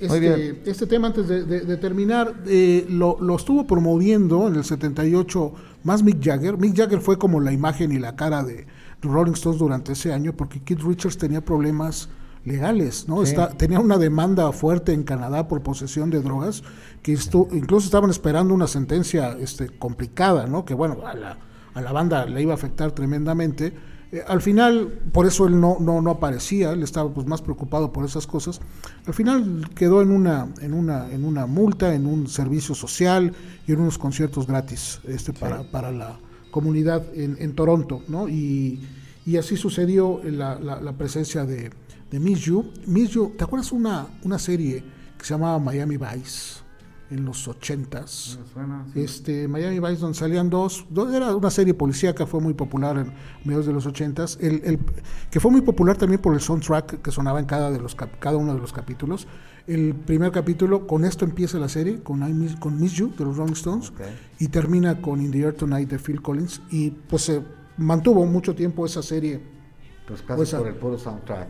B: Este, este tema, antes de, de- de terminar, eh, lo, lo estuvo promoviendo en el 78 más Mick Jagger. Mick Jagger fue como la imagen y la cara de Rolling Stones durante ese año porque Keith Richards tenía problemas legales, ¿no?
A: Sí.
B: Está- tenía una demanda fuerte en Canadá por posesión de drogas, que incluso estaban esperando una sentencia este, complicada, ¿no? Que bueno, a la, a la banda le iba a afectar tremendamente. Eh, al final, por eso él no, no, no aparecía, él estaba pues, más preocupado por esas cosas. Al final quedó en una, en una, en una multa, en un servicio social y en unos conciertos gratis este, para, para la comunidad en, en Toronto, ¿no? Y, y así sucedió la, la- la presencia de, de Miss You. Miss You, ¿te acuerdas una, una serie que se llamaba Miami Vice en los ochentas? Este, Miami Vice, donde salían dos, dos- era una serie policíaca, fue muy popular en mediados de los ochentas, el, el- que fue muy popular también por el soundtrack que sonaba en cada, de los, cada uno de los capítulos. El primer capítulo, con esto empieza la serie, con, I Miss, con Miss You de los Rolling Stones, y termina con In the Air Tonight de Phil Collins, y pues se mantuvo mucho tiempo esa serie
A: Pues casi
B: Pues,
A: por
B: ah,
A: el puro soundtrack.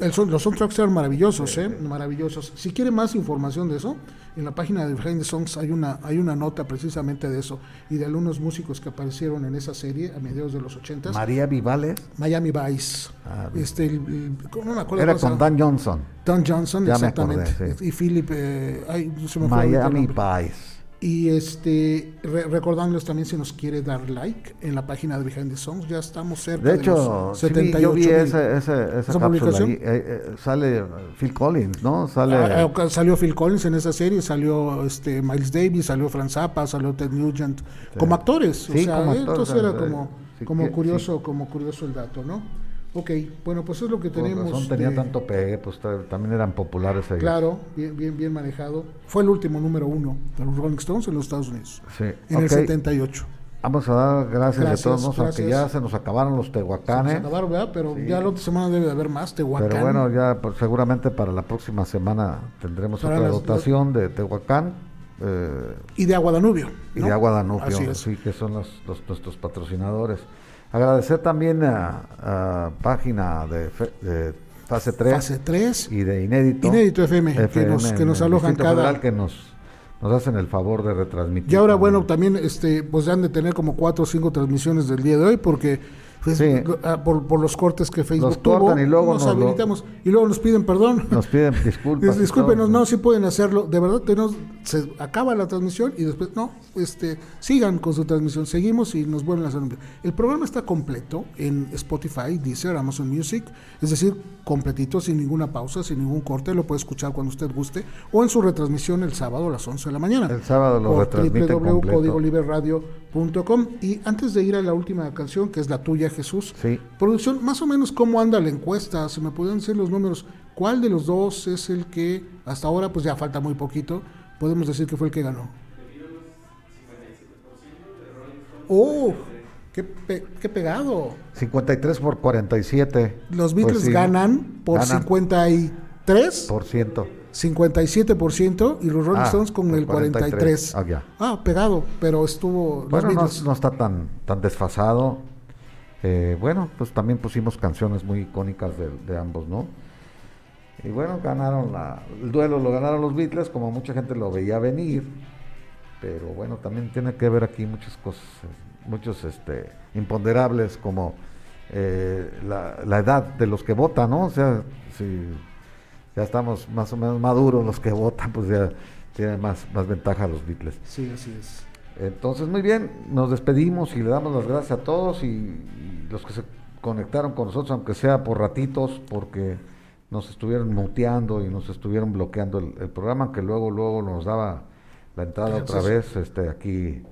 B: el los soundtracks eran maravillosos, ¿eh? maravillosos. Si quiere más información de eso, en la página de Behind the Songs hay una, hay una nota precisamente de eso y de algunos músicos que aparecieron en esa serie a mediados de los 80
A: María Vivales
B: Miami Vice.
A: Ah,
B: este, el- no me acuerdo
A: era con. Dan Johnson.
B: Dan Johnson,
A: Ya me
B: exactamente.
A: acordé, sí.
B: Y Philip, eh, ay, se me
A: Miami. Vice.
B: Y este, re- recordándoles también si nos quiere dar like en la página de Behind the Songs, ya estamos cerca
A: De
B: de, los
A: sí vi-
B: 78
A: yo vi
B: mil.
A: ese, ese- esa,
B: ¿Esa
A: cápsula
B: publicación?
A: ahí. Eh, eh, sale Phil Collins, ¿no? Sale.
B: Ah, ah, salió Phil Collins en esa serie, salió este Miles Davis, salió Frank Zappa, salió Ted Nugent, como actores, o
A: Sí,
B: sea,
A: como
B: eh,
A: actores,
B: entonces era
A: eh,
B: como,
A: sí
B: como curioso, como curioso el dato, ¿no? Ok, bueno, pues es lo que
A: Por
B: tenemos.
A: razón tenía
B: de-
A: tanto pegue, pues ta- también eran populares.
B: Claro, bien, bien, bien manejado. Fue el último número uno de los Rolling Stones en los Estados Unidos,
A: Sí,
B: en el
A: ok.
B: 78.
A: Vamos a dar gracias,
B: Gracias,
A: de todos modos, aunque
B: gracias.
A: ya se nos acabaron los
B: Se
A: tehuacanes.
B: acabaron, ¿verdad? Pero ya la otra semana debe de haber más, Tehuacán.
A: Pero bueno, ya pues, seguramente para la próxima semana tendremos
B: Para
A: otra
B: las-
A: dotación de Tehuacán eh,
B: Y de Aguadanubio.
A: y
B: ¿no?
A: de Agua Danubio,
B: Así es.
A: que son los, los- nuestros patrocinadores. Agradecer también a, a página de, fe- de Fase 3
B: Fase 3.
A: y de Inédito.
B: Inédito FM, que nos- que nos alojan cada-
A: que nos, nos hacen el favor de retransmitir.
B: Y ahora,
A: también.
B: bueno, también este, pues han de tener como cuatro o cinco transmisiones del día de hoy, porque pues,
A: Sí.
B: ah, por, por los cortes que Facebook
A: Los
B: tuvo,
A: cortan y luego
B: nos
A: nos lo-
B: habilitamos y luego nos piden perdón.
A: Nos piden disculpas.
B: Discúlpenos, no, sí pueden hacerlo. De verdad, tenemos, se acaba la transmisión y después, no, este, sigan con su transmisión. Seguimos y nos vuelven a hacer un video. El programa está completo en Spotify, Deezer, Amazon Music, es decir, completito, sin ninguna pausa, sin ningún corte. Lo puede escuchar cuando usted guste o en su retransmisión el sábado a las 11 de la mañana.
A: El sábado lo
B: por
A: retransmiten completo.
B: www.codigoliberradio.com. Y antes de ir a la última canción, que es la tuya, Jesús,
A: Sí.
B: Producción, más o menos cómo anda la encuesta, si me pueden decir los números, ¿cuál de los dos es el que hasta ahora, pues ya falta muy poquito, podemos decir que fue el que ganó? ¡Oh! ¡Qué, pe- qué pegado!
A: 53 por 47.
B: Los
A: Pues
B: Beatles
A: sí,
B: ganan por
A: ganan
B: 53,
A: por ciento.
B: 57% y los Rolling
A: Ah,
B: Stones con el 43.
A: 43. Ah, ya.
B: Ah, pegado, pero estuvo
A: Bueno, no, no está tan, tan desfasado. Eh, bueno, pues también pusimos canciones muy icónicas de, ambos, ¿no? Y bueno, ganaron la, el duelo, lo ganaron los Beatles, como mucha gente lo veía venir. Pero bueno, también tiene que ver aquí muchas cosas, muchos este, imponderables, como eh, la, la edad de los que votan, ¿no? O sea, si ya estamos más o menos maduros los que votan, pues ya tienen más, más ventaja los Beatles.
B: Sí, así es.
A: Entonces, muy bien, nos despedimos y le damos las gracias a todos y, y los que se conectaron con nosotros, aunque sea por ratitos, porque nos estuvieron muteando y nos estuvieron bloqueando el, el programa, que luego, luego nos daba la entrada otra vez, este, aquí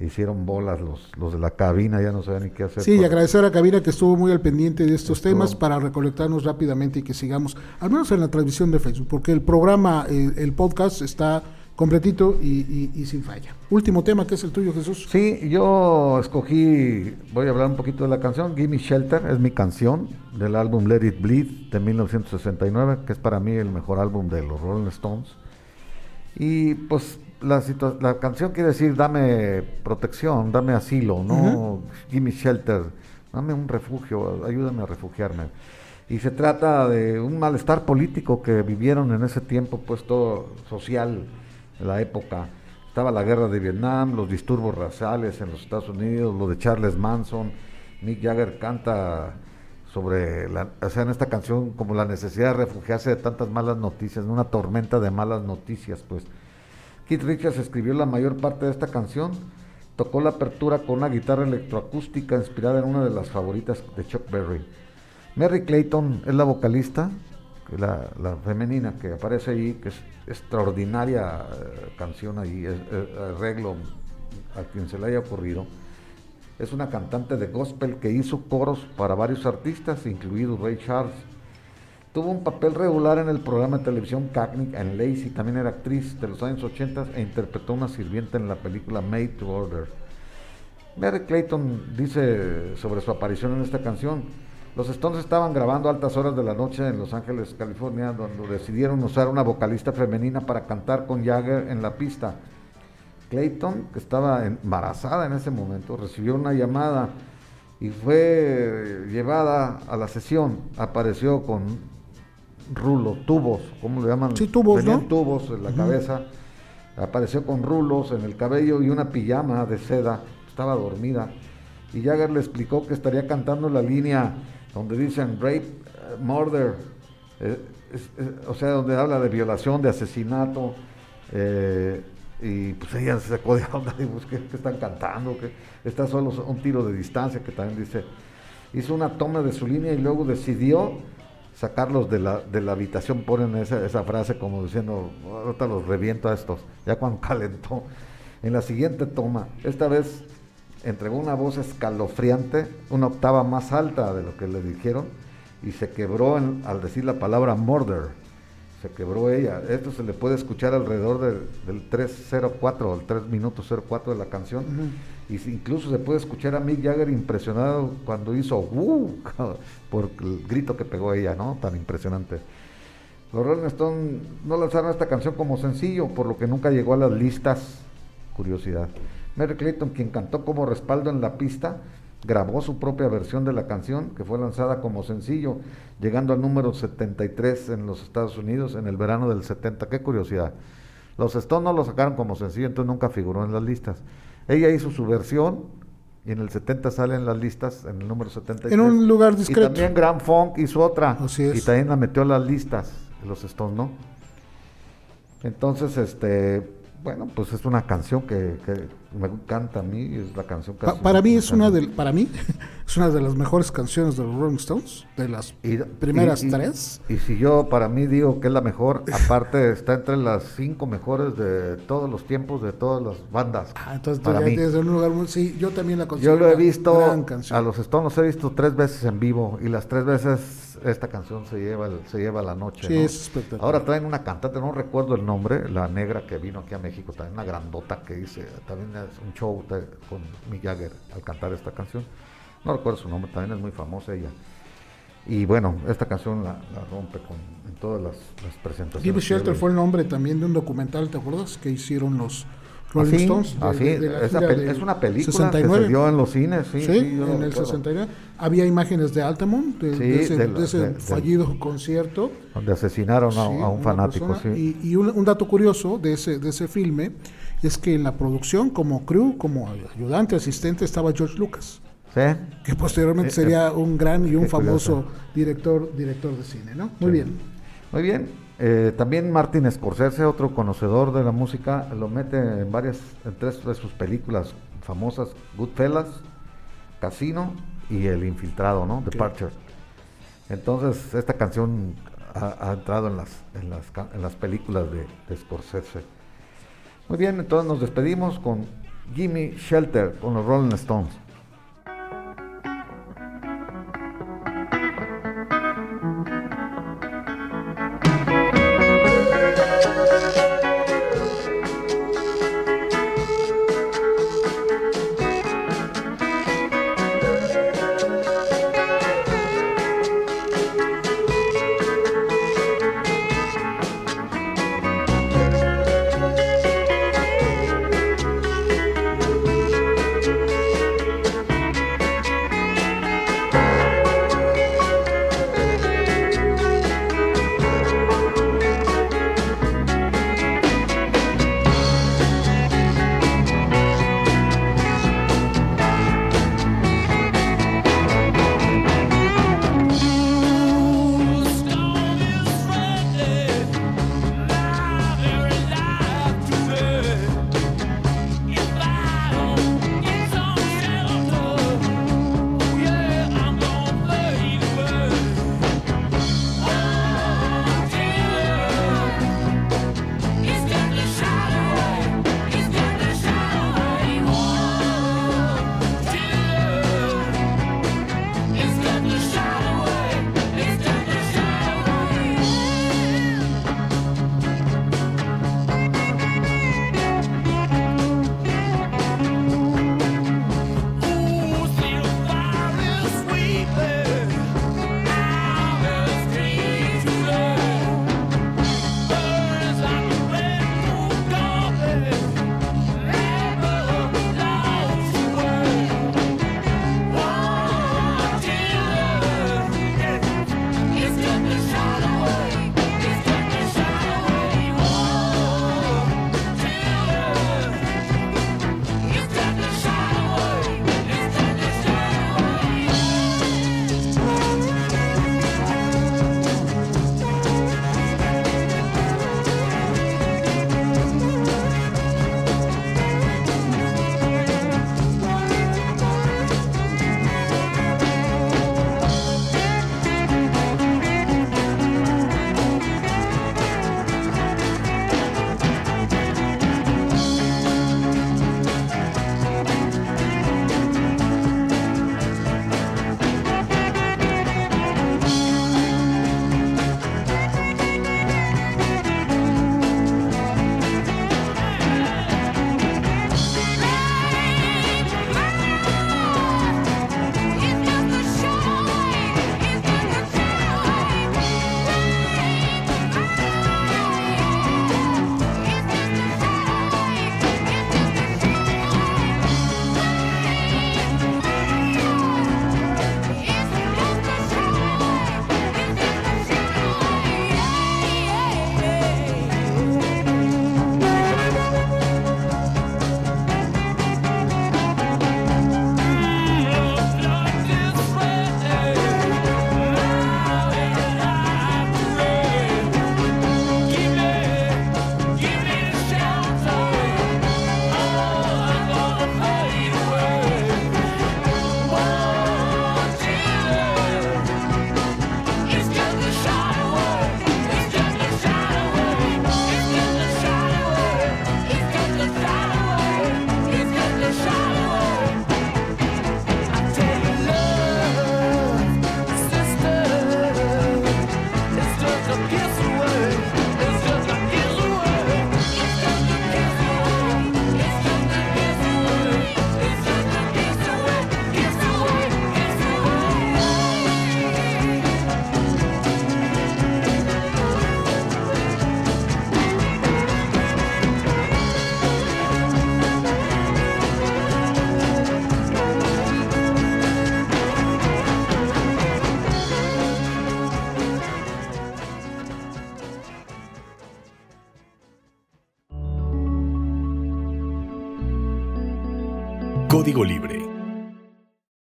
A: hicieron bolas los, los de la cabina, ya no sabían ni qué hacer.
B: Sí, y agradecer a Cabina que estuvo muy al pendiente de estos
A: Estuvo-
B: temas para recolectarnos rápidamente y que sigamos, al menos en la transmisión de Facebook, porque el programa, eh, el podcast está completito y, y- y sin falla. Último tema, que es el tuyo, Jesús.
A: Sí, yo escogí, voy a hablar un poquito de la canción, Gimme Shelter, es mi canción del álbum Let It Bleed de 1969, que es para mí el mejor álbum de los Rolling Stones. Y pues la, la canción quiere decir dame protección, dame asilo, ¿no? Gimme Shelter, dame un refugio, ayúdame a refugiarme. Y se trata de un malestar político que vivieron en ese tiempo, pues todo social, la época. Estaba la guerra de Vietnam, los disturbios raciales en los Estados Unidos, lo de Charles Manson. Mick Jagger canta sobre, la, o sea, en esta canción, como la necesidad de refugiarse de tantas malas noticias, una tormenta de malas noticias, pues. Keith Richards escribió la mayor parte de esta canción, tocó la apertura con una guitarra electroacústica inspirada en una de las favoritas de Chuck Berry. Mary Clayton es la vocalista, la, femenina que aparece ahí, que es extraordinaria eh, canción ahí, eh, arreglo a quien se le haya ocurrido. Es una cantante de gospel que hizo coros para varios artistas, incluido Ray Charles. Tuvo un papel regular en el programa de televisión Cagney and Lacey, también era actriz de los años 80 e interpretó una sirvienta en la película Made to Order. Mary Clayton dice sobre su aparición en esta canción, los Stones estaban grabando a altas horas de la noche en Los Ángeles, California, donde decidieron usar una vocalista femenina para cantar con Jagger en la pista. Clayton, que estaba embarazada en ese momento, recibió una llamada y fue llevada a la sesión. Apareció con rulo, tubos, ¿cómo le llaman?
B: Sí, tubos,
A: Venían
B: ¿no?
A: tubos en la cabeza. Apareció con rulos en el cabello y una pijama de seda. Estaba dormida. Y Jagger le explicó que estaría cantando la línea donde dicen rape, eh, murder, eh, o sea, donde habla de violación, de asesinato. eh, y pues ella se sacó de onda y pues, ¿qué, qué están cantando? que Está solo un tiro de distancia, que también dice. Hizo una toma de su línea y luego decidió sacarlos de la, de la habitación. Ponen esa, esa frase como diciendo, ahorita los reviento a estos, ya cuando calentó. En la siguiente toma, esta vez entregó una voz escalofriante, una octava más alta de lo que le dijeron, y se quebró en- al decir la palabra murder. Se quebró ella. Esto se le puede escuchar alrededor del, del 304, o el 3 minutos 04 de la canción. Y si- incluso se puede escuchar a Mick Jagger impresionado cuando hizo "Uh", por el grito que pegó ella, ¿no? Tan impresionante. Los Rolling Stones no lanzaron esta canción como sencillo, por lo que nunca llegó a las listas. Curiosidad. Mary Clayton, quien cantó como respaldo en la pista, grabó su propia versión de la canción, que fue lanzada como sencillo, llegando al número 73 en los Estados Unidos en el verano del 70. Qué curiosidad. Los Stones no lo sacaron como sencillo, entonces nunca figuró en las listas. Ella hizo su versión y en el 70 sale en las listas, en el número 73.
B: En un lugar
A: Y
B: discreto.
A: también Grand Funk hizo otra.
B: Así es.
A: Y también la metió a las listas, los Stones, ¿no? Entonces, este, bueno, pues es una canción que, que me encanta a mí, es la canción que
B: Pa- para mí es una de para mí es una de las mejores canciones de los Rolling Stones, de las
A: Y-
B: primeras
A: y- y-
B: tres.
A: Y si yo para mí digo que es la mejor, aparte está entre las cinco mejores de todos los tiempos, de todas las bandas.
B: Ah, entonces
A: para
B: ya
A: mí.
B: tienes un lugar muy sí, yo también la considero.
A: Yo lo he visto, a los Stones los he visto tres veces en vivo y las tres veces esta canción se lleva, se lleva la noche.
B: Sí,
A: ¿no?
B: es espectacular.
A: Ahora traen una cantante, no recuerdo el nombre, la negra que vino aquí a México, también una grandota que dice, también un show de- con Mick Jagger al cantar esta canción. No recuerdo su nombre, también es muy famosa ella. Y bueno, esta canción la, la rompe con, en todas las, las presentaciones.
B: Give Shelter fue el nombre también de un documental, ¿te acuerdas? Que hicieron los Rolling
A: Así,
B: Stones. de-
A: así,
B: de- de la
A: esa
B: gira
A: pel-
B: de
A: es una película
B: 69.
A: que se dio en los cines, sí,
B: Sí, en el
A: recuerdo.
B: 69. Había imágenes de Altamont, de,
A: Sí,
B: ese, fallido concierto.
A: Donde asesinaron a, un fanático,
B: persona.
A: sí.
B: Y, y un, un dato curioso de ese, de ese filme es que en la producción, como crew, como ayudante, asistente, estaba George Lucas,
A: ¿Sí?
B: que posteriormente sería un gran y un famoso
A: curioso.
B: director, director de cine, ¿no? Muy bien.
A: Muy bien. Eh, también Martin Scorsese, otro conocedor de la música, lo mete en varias, en tres de sus películas famosas, Goodfellas, Casino y El Infiltrado, ¿no? Departure. Entonces, esta canción ha, ha entrado en las, en las, en las películas de, de Scorsese. Muy bien, entonces nos despedimos con Jimmy Shelter, con los Rolling Stones.